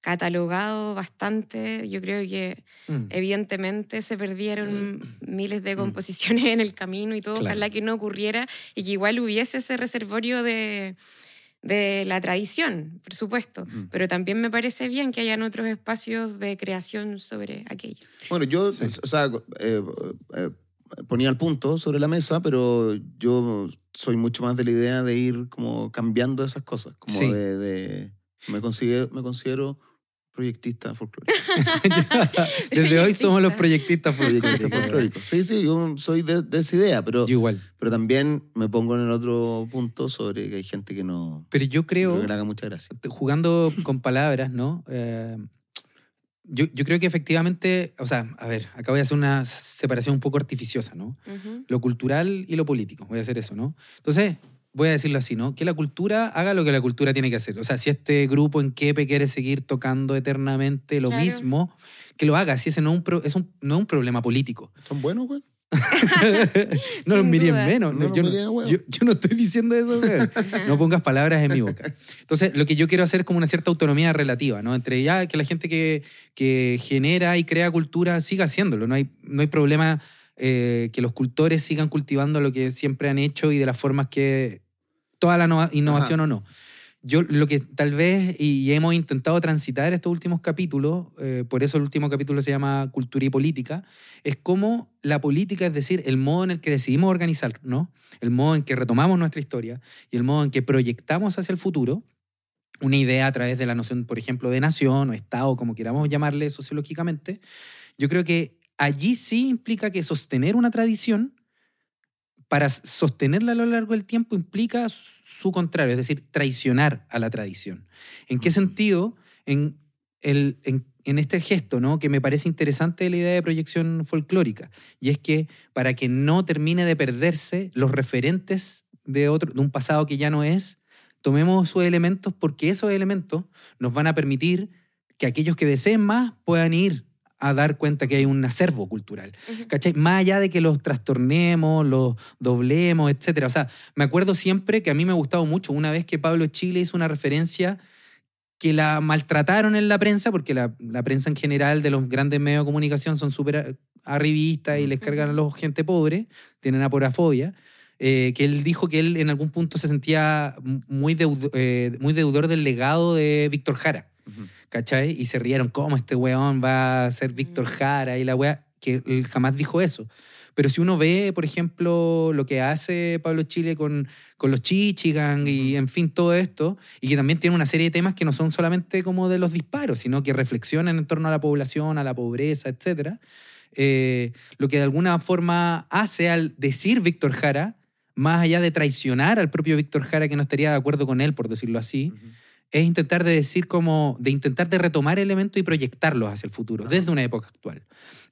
catalogado bastante. Yo creo que Mm. evidentemente se perdieron miles de composiciones en el camino y todo. Claro. Ojalá que no ocurriera y que igual hubiese ese reservorio de, de la tradición, por supuesto. Ujú. Pero también me parece bien que hayan otros espacios de creación sobre aquello. Bueno, yo, Sí. o sea, eh, eh, ponía el punto sobre la mesa, pero yo soy mucho más de la idea de ir como cambiando esas cosas, como Sí. de, de- me considero, me considero proyectista folclórico. Desde hoy somos los proyectistas proyectista folclóricos. folclórico. Sí, sí, yo soy de, de esa idea, pero, Yo igual. pero también me pongo en el otro punto sobre que hay gente que no Pero yo creo. que le haga mucha gracia. jugando con palabras, ¿no? Eh, yo, yo creo que efectivamente, o sea, a ver, acá voy a hacer una separación un poco artificiosa, ¿no? Ujú. Lo cultural y lo político, voy a hacer eso, ¿no? Entonces, voy a decirlo así, ¿no? Que la cultura haga lo que la cultura tiene que hacer. O sea, si este grupo en Kepe quiere seguir tocando eternamente lo Claro. mismo, que lo haga, si ese no es un, pro- es un- no es un problema político. ¿Son buenos, güey? no los miren duda. menos. No yo, no, weón. yo, yo no estoy diciendo eso, weón. No pongas palabras en mi boca. Entonces, lo que yo quiero hacer es como una cierta autonomía relativa, ¿no? Entre ya que la gente que, que genera y crea cultura siga haciéndolo. No hay, no hay problema eh, que los cultores sigan cultivando lo que siempre han hecho y de las formas que. toda la nova- innovación o no. Yo lo que tal vez, y hemos intentado transitar estos últimos capítulos, eh, por eso el último capítulo se llama Cultura y Política, es cómo la política, es decir, el modo en el que decidimos organizar, ¿no? el modo en que retomamos nuestra historia y el modo en que proyectamos hacia el futuro, una idea a través de la noción, por ejemplo, de nación o Estado, como queramos llamarle sociológicamente, yo creo que allí sí implica que sostener una tradición, para sostenerla a lo largo del tiempo, implica su contrario, es decir, traicionar a la tradición. ¿En qué sentido? En, el, en, en este gesto, ¿no? que me parece interesante la idea de proyección folclórica, y es que para que no termine de perderse los referentes de, otro, de un pasado que ya no es, tomemos sus elementos porque esos elementos nos van a permitir que aquellos que deseen más puedan ir a dar cuenta que hay un acervo cultural. Ujú. ¿Cachai? Más allá de que los trastornemos, los doblemos, etc. O sea, me acuerdo siempre que a mí me ha gustado mucho una vez que Pablo Chile hizo una referencia que la maltrataron en la prensa, porque la, la prensa en general de los grandes medios de comunicación son súper arribistas y les cargan a los gente pobre, tienen aporafobia, eh, que él dijo que él en algún punto se sentía muy, deudo- eh, muy deudor del legado de Víctor Jara. Ujú. ¿Cachai? Y se rieron, ¿cómo este weón va a ser Víctor Mm. Jara? Y la wea, que él jamás dijo eso. Pero si uno ve, por ejemplo, lo que hace Pablo Chile con, con los Chichigang y, en fin, todo esto, y que también tiene una serie de temas que no son solamente como de los disparos, sino que reflexionan en torno a la población, a la pobreza, etc. Eh, lo que de alguna forma hace al decir Víctor Jara, más allá de traicionar al propio Víctor Jara, que no estaría de acuerdo con él, por decirlo así. Es intentar de decir como, de intentar de retomar elementos y proyectarlos hacia el futuro, desde una época actual.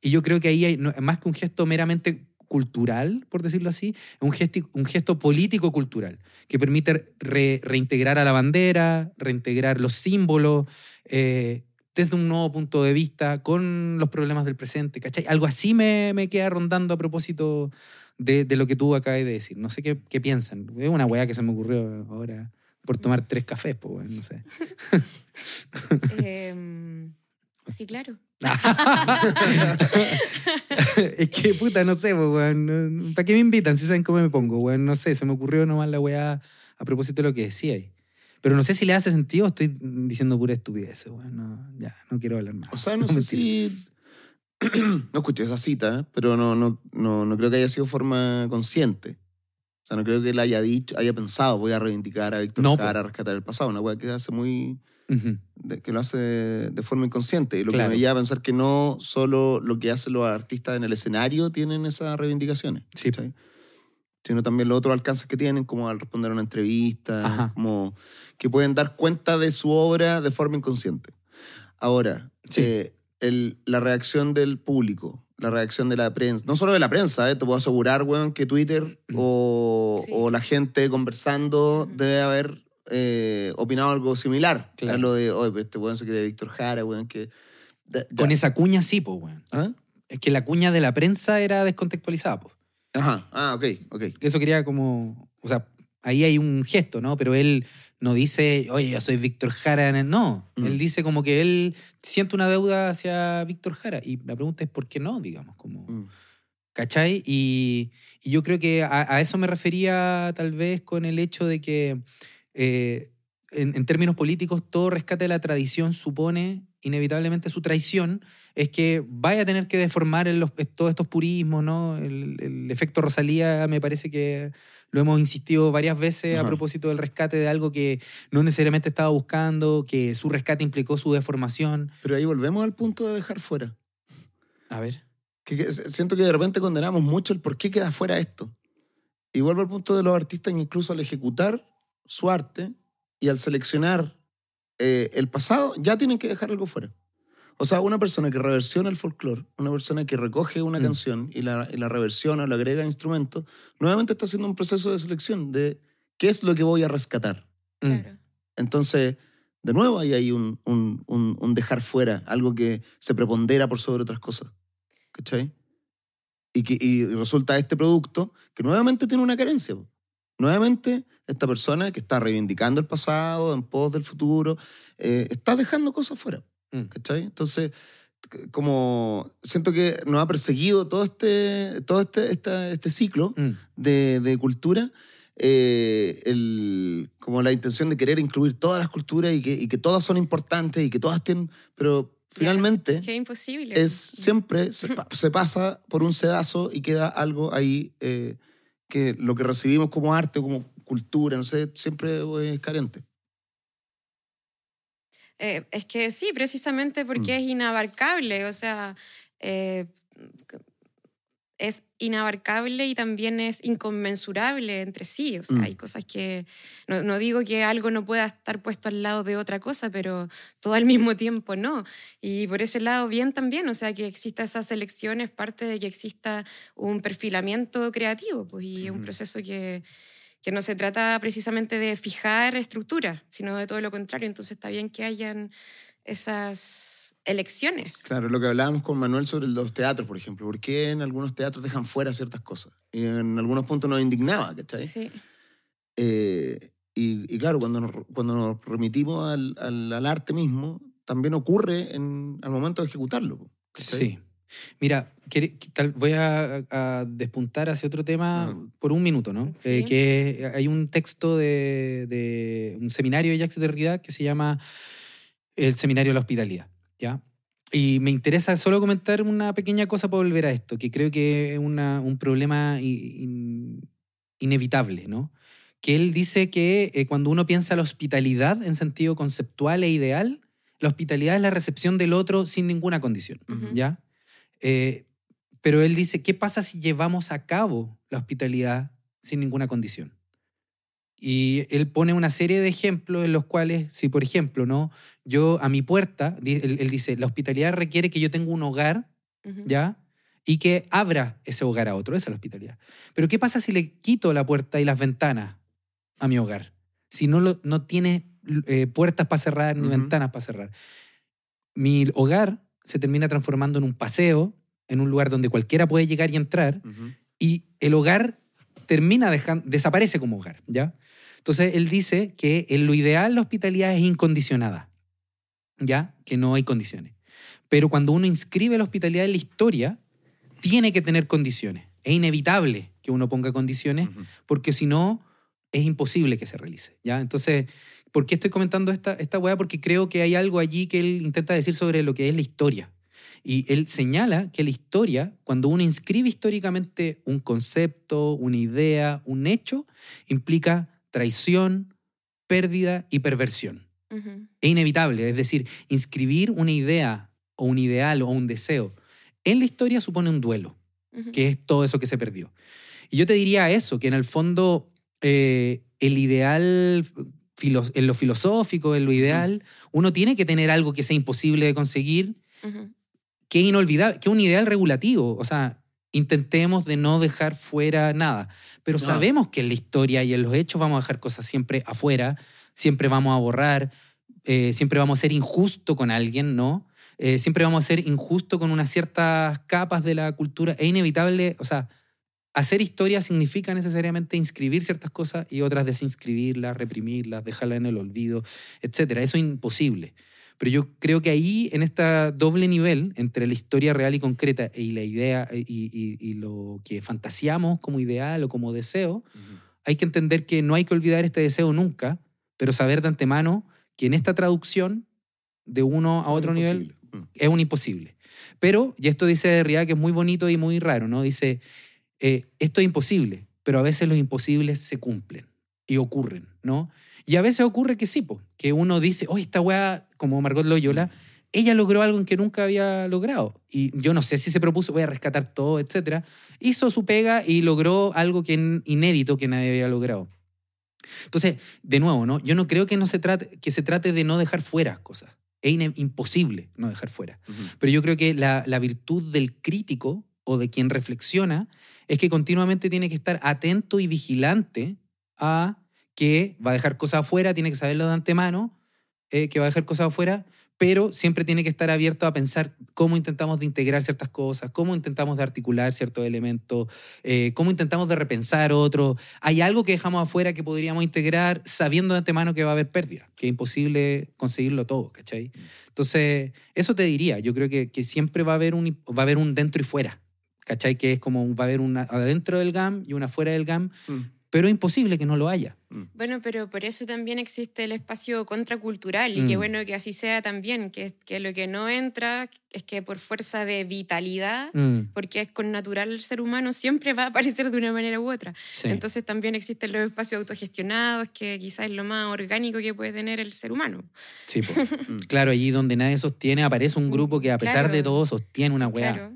Y yo creo que ahí hay, no- más que un gesto meramente cultural, por decirlo así, un gesto, un gesto político-cultural que permite re- reintegrar a la bandera, reintegrar los símbolos, eh, desde un nuevo punto de vista, con los problemas del presente, ¿cachai? Algo así me, me queda rondando a propósito de, de lo que tú acabas de decir. No sé qué, qué piensan. Es una weá que se me ocurrió ahora por tomar tres cafés, pues, weón, no sé. Em, sí, claro. es que, puta, no sé, pues, weón. ¿Para qué me invitan si saben cómo me pongo, weón? No sé, se me ocurrió nomás la weá a propósito de lo que decía ahí. Pero no sé si le hace sentido o estoy diciendo pura estupidez, weón. No, ya, no quiero hablar más. O sea, no, No, sé si. no escuché esa cita, ¿eh? pero no, no, no, no creo que haya sido forma consciente. O sea, no creo que él haya dicho, haya pensado, voy a reivindicar a Víctor No, Jara, a rescatar el pasado. Una weá que hace muy. De- que lo hace de, forma inconsciente. Y lo Claro. que me lleva a pensar que no solo lo que hacen los artistas en el escenario tienen esas reivindicaciones. Sí. Sino también los otros alcances que tienen, como al responder a una entrevista, Ajá. como que pueden dar cuenta de su obra de forma inconsciente. Ahora, Sí. eh, el- la reacción del público, la reacción de la prensa, no solo de la prensa, eh, te puedo asegurar, weón, que Twitter o, Sí. o la gente conversando debe haber eh, opinado algo similar Claro. a lo de, oye, este weón se cree Víctor Jara, weón, que... da-. Con esa cuña sí, pues, weón. ¿Ah? Es que la cuña de la prensa era descontextualizada, pues. Ajá, ah, ok, ok. Eso quería como, o sea, ahí hay un gesto, ¿no? Pero él no dice, oye, yo soy Víctor Jara. No, Mm. él dice como que él siente una deuda hacia Víctor Jara. Y la pregunta es, ¿por qué no? Digamos, como, Mm. ¿cachai? Y, y yo creo que a, a eso me refería tal vez con el hecho de que eh, en, en términos políticos todo rescate de la tradición supone inevitablemente su traición, es que vaya a tener que deformar los- todos estos purismos, ¿no? El, el efecto Rosalía me parece que lo hemos insistido varias veces a propósito del rescate de algo que no necesariamente estaba buscando, que su rescate implicó su deformación. Pero ahí volvemos al punto de dejar fuera. A ver. Que, que siento que de repente condenamos mucho el por qué queda fuera esto. Y vuelvo al punto de los artistas incluso al ejecutar su arte y al seleccionar eh, el pasado, ya tienen que dejar algo fuera. O sea, una persona que reversiona el folclore, una persona que recoge una Mm. canción y la, y la reversiona o le agrega instrumentos, nuevamente está haciendo un proceso de selección de qué es lo que voy a rescatar. Mm. Claro. Entonces, de nuevo ahí hay un, un- un- un dejar fuera, algo que se prepondera por sobre otras cosas. ¿Cachai? Y, que, y resulta este producto que nuevamente tiene una carencia. Nuevamente, esta persona que está reivindicando el pasado en pos del futuro, eh, está dejando cosas fuera. Mm. ¿Cachai? Entonces, como siento que nos ha perseguido todo este, todo este, esta- este ciclo Mm. de, de cultura, eh, el, como la intención de querer incluir todas las culturas y que, y que todas son importantes y que todas tienen, pero finalmente es imposible. es siempre se, se pasa por un sedazo y queda algo ahí eh, que lo que recibimos como arte, como cultura, no sé, siempre es carente. Eh, es que sí, precisamente porque Mm. es inabarcable, o sea, eh, es inabarcable y también es inconmensurable entre sí, o sea, Mm. hay cosas que, no, no digo que algo no pueda estar puesto al lado de otra cosa, pero todo al mismo tiempo no. Y por ese lado bien también, o sea, que exista esa selección es parte de que exista un perfilamiento creativo, pues, y es un Ujú. proceso que, que no se trata precisamente de fijar estructuras, sino de todo lo contrario. Entonces está bien que hayan esas elecciones. Claro, lo que hablábamos con Manuel sobre los teatros, por ejemplo. ¿Por qué en algunos teatros dejan fuera ciertas cosas? Y en algunos puntos nos indignaba, ¿cachai? Sí. Eh, y, y claro, cuando nos, cuando nos remitimos al, al- al arte mismo, también ocurre en, al momento de ejecutarlo. ¿cachai? Sí. Mira, quiere- tal- voy a, a despuntar hacia otro tema Ajá. por un minuto, ¿no? Sí. Eh, que hay un texto de, de un seminario de Jacques Derrida que se llama El Seminario de la Hospitalidad, ¿ya? Y me interesa solo comentar una pequeña cosa para volver a esto, que creo que es una- un problema i- in- inevitable, ¿no? Que él dice que eh, cuando uno piensa la hospitalidad en sentido conceptual e ideal, la hospitalidad es la recepción del otro sin ninguna condición. Ujú. ¿ya? Eh, pero él dice, ¿qué pasa si llevamos a cabo la hospitalidad sin ninguna condición? Y él pone una serie de ejemplos en los cuales, si por ejemplo, ¿no? Yo a mi puerta, él, él dice, la hospitalidad requiere que yo tenga un hogar. ¿ya? Y que abra ese hogar a otro, esa es la hospitalidad. Pero ¿qué pasa si le quito la puerta y las ventanas a mi hogar? Si no, lo, no tiene eh, puertas para cerrar ni ventanas para cerrar. Mi hogar se termina transformando en un paseo, en un lugar donde cualquiera puede llegar y entrar, y el hogar termina dejando, desaparece como hogar, ¿ya? Entonces él dice que en lo ideal la hospitalidad es incondicionada, ¿ya? Que no hay condiciones. Pero cuando uno inscribe la hospitalidad en la historia, tiene que tener condiciones. Es inevitable que uno ponga condiciones porque si no, es imposible que se realice, ¿ya? Entonces, ¿por qué estoy comentando esta, esta weá? Porque creo que hay algo allí que él intenta decir sobre lo que es la historia. Y él señala que la historia, cuando uno inscribe históricamente un concepto, una idea, un hecho, implica traición, pérdida y perversión. Ujú. Es inevitable, es decir, inscribir una idea o un ideal o un deseo en la historia supone un duelo que es todo eso que se perdió. Y yo te diría eso, que en el fondo eh, el ideal, en lo filosófico, en lo ideal, uno tiene que tener algo que sea imposible de conseguir, que es inolvidable, que es un ideal regulativo. O sea, intentemos de no dejar fuera nada. Pero No. sabemos que en la historia y en los hechos vamos a dejar cosas siempre afuera, siempre vamos a borrar, eh, siempre vamos a ser injusto con alguien, ¿no? Eh, siempre vamos a ser injusto con unas ciertas capas de la cultura. Es inevitable, o sea, hacer historia significa necesariamente inscribir ciertas cosas y otras desinscribirlas, reprimirlas, dejarlas en el olvido, etc. Eso es imposible. Pero yo creo que ahí, en este doble nivel, entre la historia real y concreta y la idea y, y- y lo que fantaseamos como ideal o como deseo, hay que entender que no hay que olvidar este deseo nunca, pero saber de antemano que en esta traducción, de uno a otro nivel. Mm. es un imposible. Pero, y esto dice Derrida que es muy bonito y muy raro, ¿no? Dice, eh, esto es imposible, pero a veces los imposibles se cumplen y ocurren, ¿no? Y a veces ocurre que sí, po, que uno dice, oye, esta weá, como Margot Loyola, ella logró algo en que nunca había logrado. Y yo no sé si se propuso, voy a rescatar todo, etcétera. Hizo su pega y logró algo que inédito que nadie había logrado. Entonces, de nuevo, ¿no? Yo no creo que, no se, trate, que se trate de no dejar fuera cosas. Es imposible no dejar fuera. Pero yo creo que la, la virtud del crítico o de quien reflexiona es que continuamente tiene que estar atento y vigilante a que va a dejar cosas afuera, tiene que saberlo de antemano, eh, que va a dejar cosas afuera, pero siempre tiene que estar abierto a pensar cómo intentamos de integrar ciertas cosas, cómo intentamos de articular ciertos elementos, eh, cómo intentamos de repensar otro. Hay algo que dejamos afuera que podríamos integrar sabiendo de antemano que va a haber pérdida, que es imposible conseguirlo todo, ¿cachai? Entonces, eso te diría, yo creo que, que siempre va a, haber un, va a haber un dentro y fuera, ¿cachai? Que es como va a haber una adentro del GAM y una fuera del GAM, Mm. pero es imposible que no lo haya. Mm. Bueno, pero por eso también existe el espacio contracultural y qué Mm. bueno que así sea también, que, que lo que no entra es que por fuerza de vitalidad, Mm, porque es con natural el ser humano, siempre va a aparecer de una manera u otra. sí. Entonces también existen los espacios autogestionados, que quizás es lo más orgánico que puede tener el ser humano. Sí, claro, allí donde nadie sostiene, aparece un grupo que a pesar Claro. de todo sostiene una weá. Claro.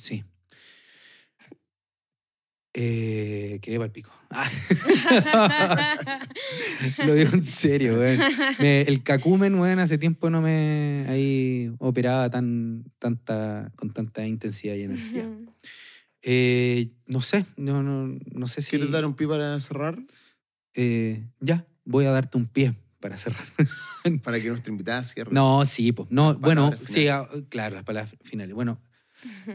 Sí. Eh, quedé pa'l pico. Ah, lo digo en serio, weón. Me- el cacumen, weón, hace tiempo no me ahí operaba tan, tanta, con tanta intensidad y energía. Eh, no sé, no, no, no sé si... ¿Quieres dar un pie para cerrar? Eh, ya, voy a darte un pie para cerrar. Para que nuestra invitada cierre. No, sí, pues. No, bueno, sí, ah, claro, las palabras finales. Bueno,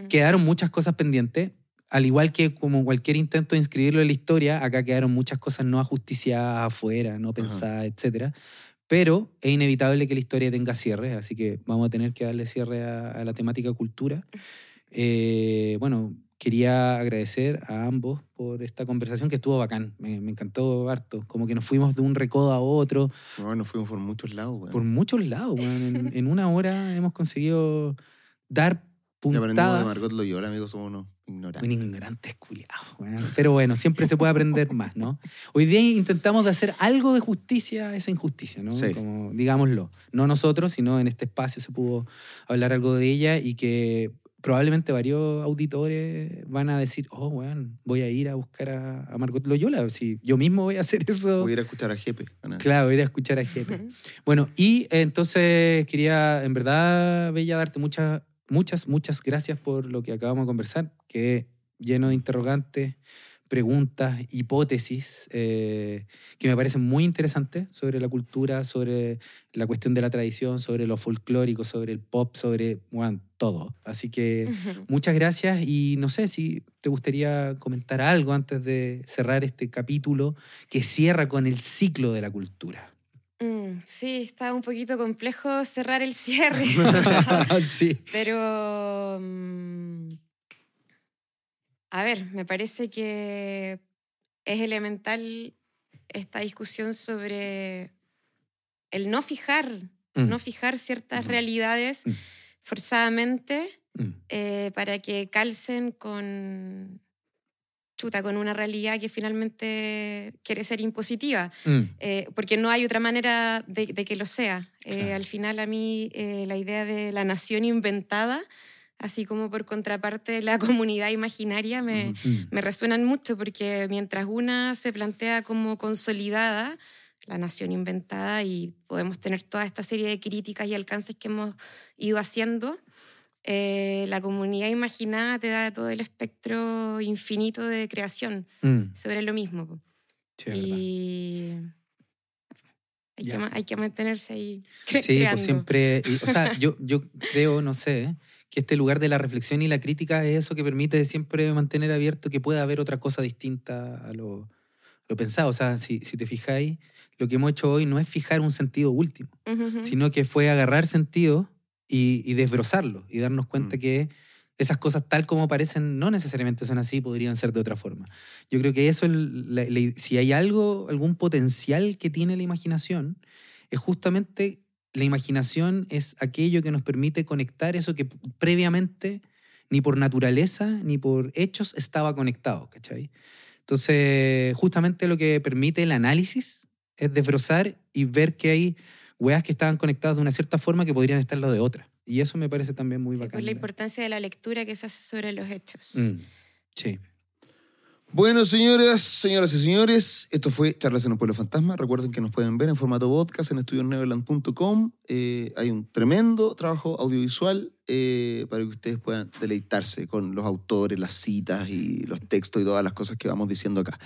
quedaron muchas cosas pendientes. Al igual que como cualquier intento de inscribirlo en la historia, acá quedaron muchas cosas no ajusticiadas afuera, no pensadas, etcétera. Pero es inevitable que la historia tenga cierre, así que vamos a tener que darle cierre a, a la temática cultura. Eh, bueno, quería agradecer a ambos por esta conversación que estuvo bacán. Me, me encantó harto. Como que nos fuimos de un recodo a otro No, nos fuimos por muchos lados, por muchos lados. en una hora hemos conseguido dar Ya aprendimos de puntadas. Margot Loyola, amigos, somos unos Un ignorantes. ignorantes culiados. weón. Pero bueno, siempre se puede aprender más, ¿no? Hoy día intentamos de hacer algo de justicia a esa injusticia, ¿no? Sí. Como, digámoslo. No nosotros, sino en este espacio se pudo hablar algo de ella y que probablemente varios auditores van a decir, oh, weón, voy a ir a buscar a, a Margot Loyola. Si yo mismo voy a hacer eso. Voy a ir a escuchar a Jepe. Claro, voy a ir a escuchar a Jepe. bueno, y entonces quería, en verdad, Bella, darte muchas, muchas, muchas gracias por lo que acabamos de conversar, que lleno de interrogantes preguntas, hipótesis eh, que me parecen muy interesantes sobre la cultura, sobre la cuestión de la tradición, sobre lo folclórico, sobre el pop, sobre bueno, todo. Así que muchas gracias y no sé si te gustaría comentar algo antes de cerrar este capítulo que cierra con el ciclo de la cultura. Mm, sí, está un poquito complejo cerrar el cierre. sí. Pero... Mm, a ver, me parece que es elemental esta discusión sobre el no fijar, mm. no fijar ciertas realidades forzadamente eh, para que calcen con chuta, con una realidad que finalmente quiere ser impositiva, eh, porque no hay otra manera de, que lo sea. Eh, al final a mí la idea de la nación inventada así como por contraparte la comunidad imaginaria, me, me, resuenan mucho porque mientras una se plantea como consolidada, la nación inventada, y podemos tener toda esta serie de críticas y alcances que hemos ido haciendo, eh, la comunidad imaginada te da todo el espectro infinito de creación mm. sobre lo mismo. y hay que, hay que, mantenerse ahí. sí, pues siempre. o sea, yo, yo creo, no sé, que este lugar de la reflexión y la crítica es eso que permite siempre mantener abierto que pueda haber otra cosa distinta a lo, lo pensado. O sea, si, si, te fijáis, lo que hemos hecho hoy no es fijar un sentido último, sino que fue agarrar sentido y, y desbrozarlo y darnos cuenta mm. que esas cosas tal como parecen no necesariamente son así, podrían ser de otra forma. Yo creo que eso, si hay algo, algún potencial que tiene la imaginación, es justamente la imaginación es aquello que nos permite conectar eso que previamente ni por naturaleza ni por hechos estaba conectado, ¿cachai? Entonces, justamente lo que permite el análisis es desbrozar y ver que hay weas que estaban conectadas de una cierta forma que podrían estar lo de otra. Y eso me parece también muy sí, bacán. Pues la importancia de la lectura que se hace sobre los hechos. Mm, sí. Bueno, señoras, señoras y señores, esto fue Charlas en un Pueblo Fantasma. Recuerden que nos pueden ver en formato podcast en estudiosneverland.com. Eh, hay un tremendo trabajo audiovisual eh, para que ustedes puedan deleitarse con los autores, las citas y los textos y todas las cosas que vamos diciendo acá.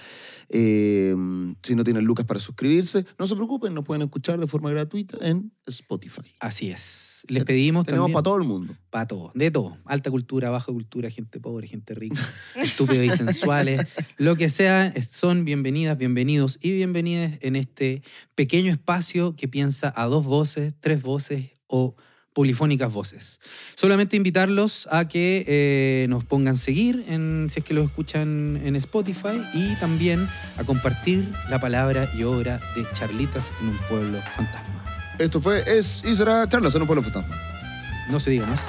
Eh, si no tienen lucas para suscribirse, no se preocupen, nos pueden escuchar de forma gratuita en Spotify. Así es. Les pedimos Tenemos para todo el mundo. Para todo, de todo. Alta cultura, baja cultura, gente pobre, gente rica, estúpidos y sensuales. Lo que sea, son bienvenidas, bienvenidos y bienvenidas en este pequeño espacio que piensa a dos voces, tres voces o polifónicas voces. Solamente invitarlos a que eh, nos pongan seguir en, si es que lo escuchan en Spotify y también a compartir la palabra y obra de Charlitas en un pueblo fantasma. Esto fue, es será Charlas en un pueblo fantasma. No se diga más.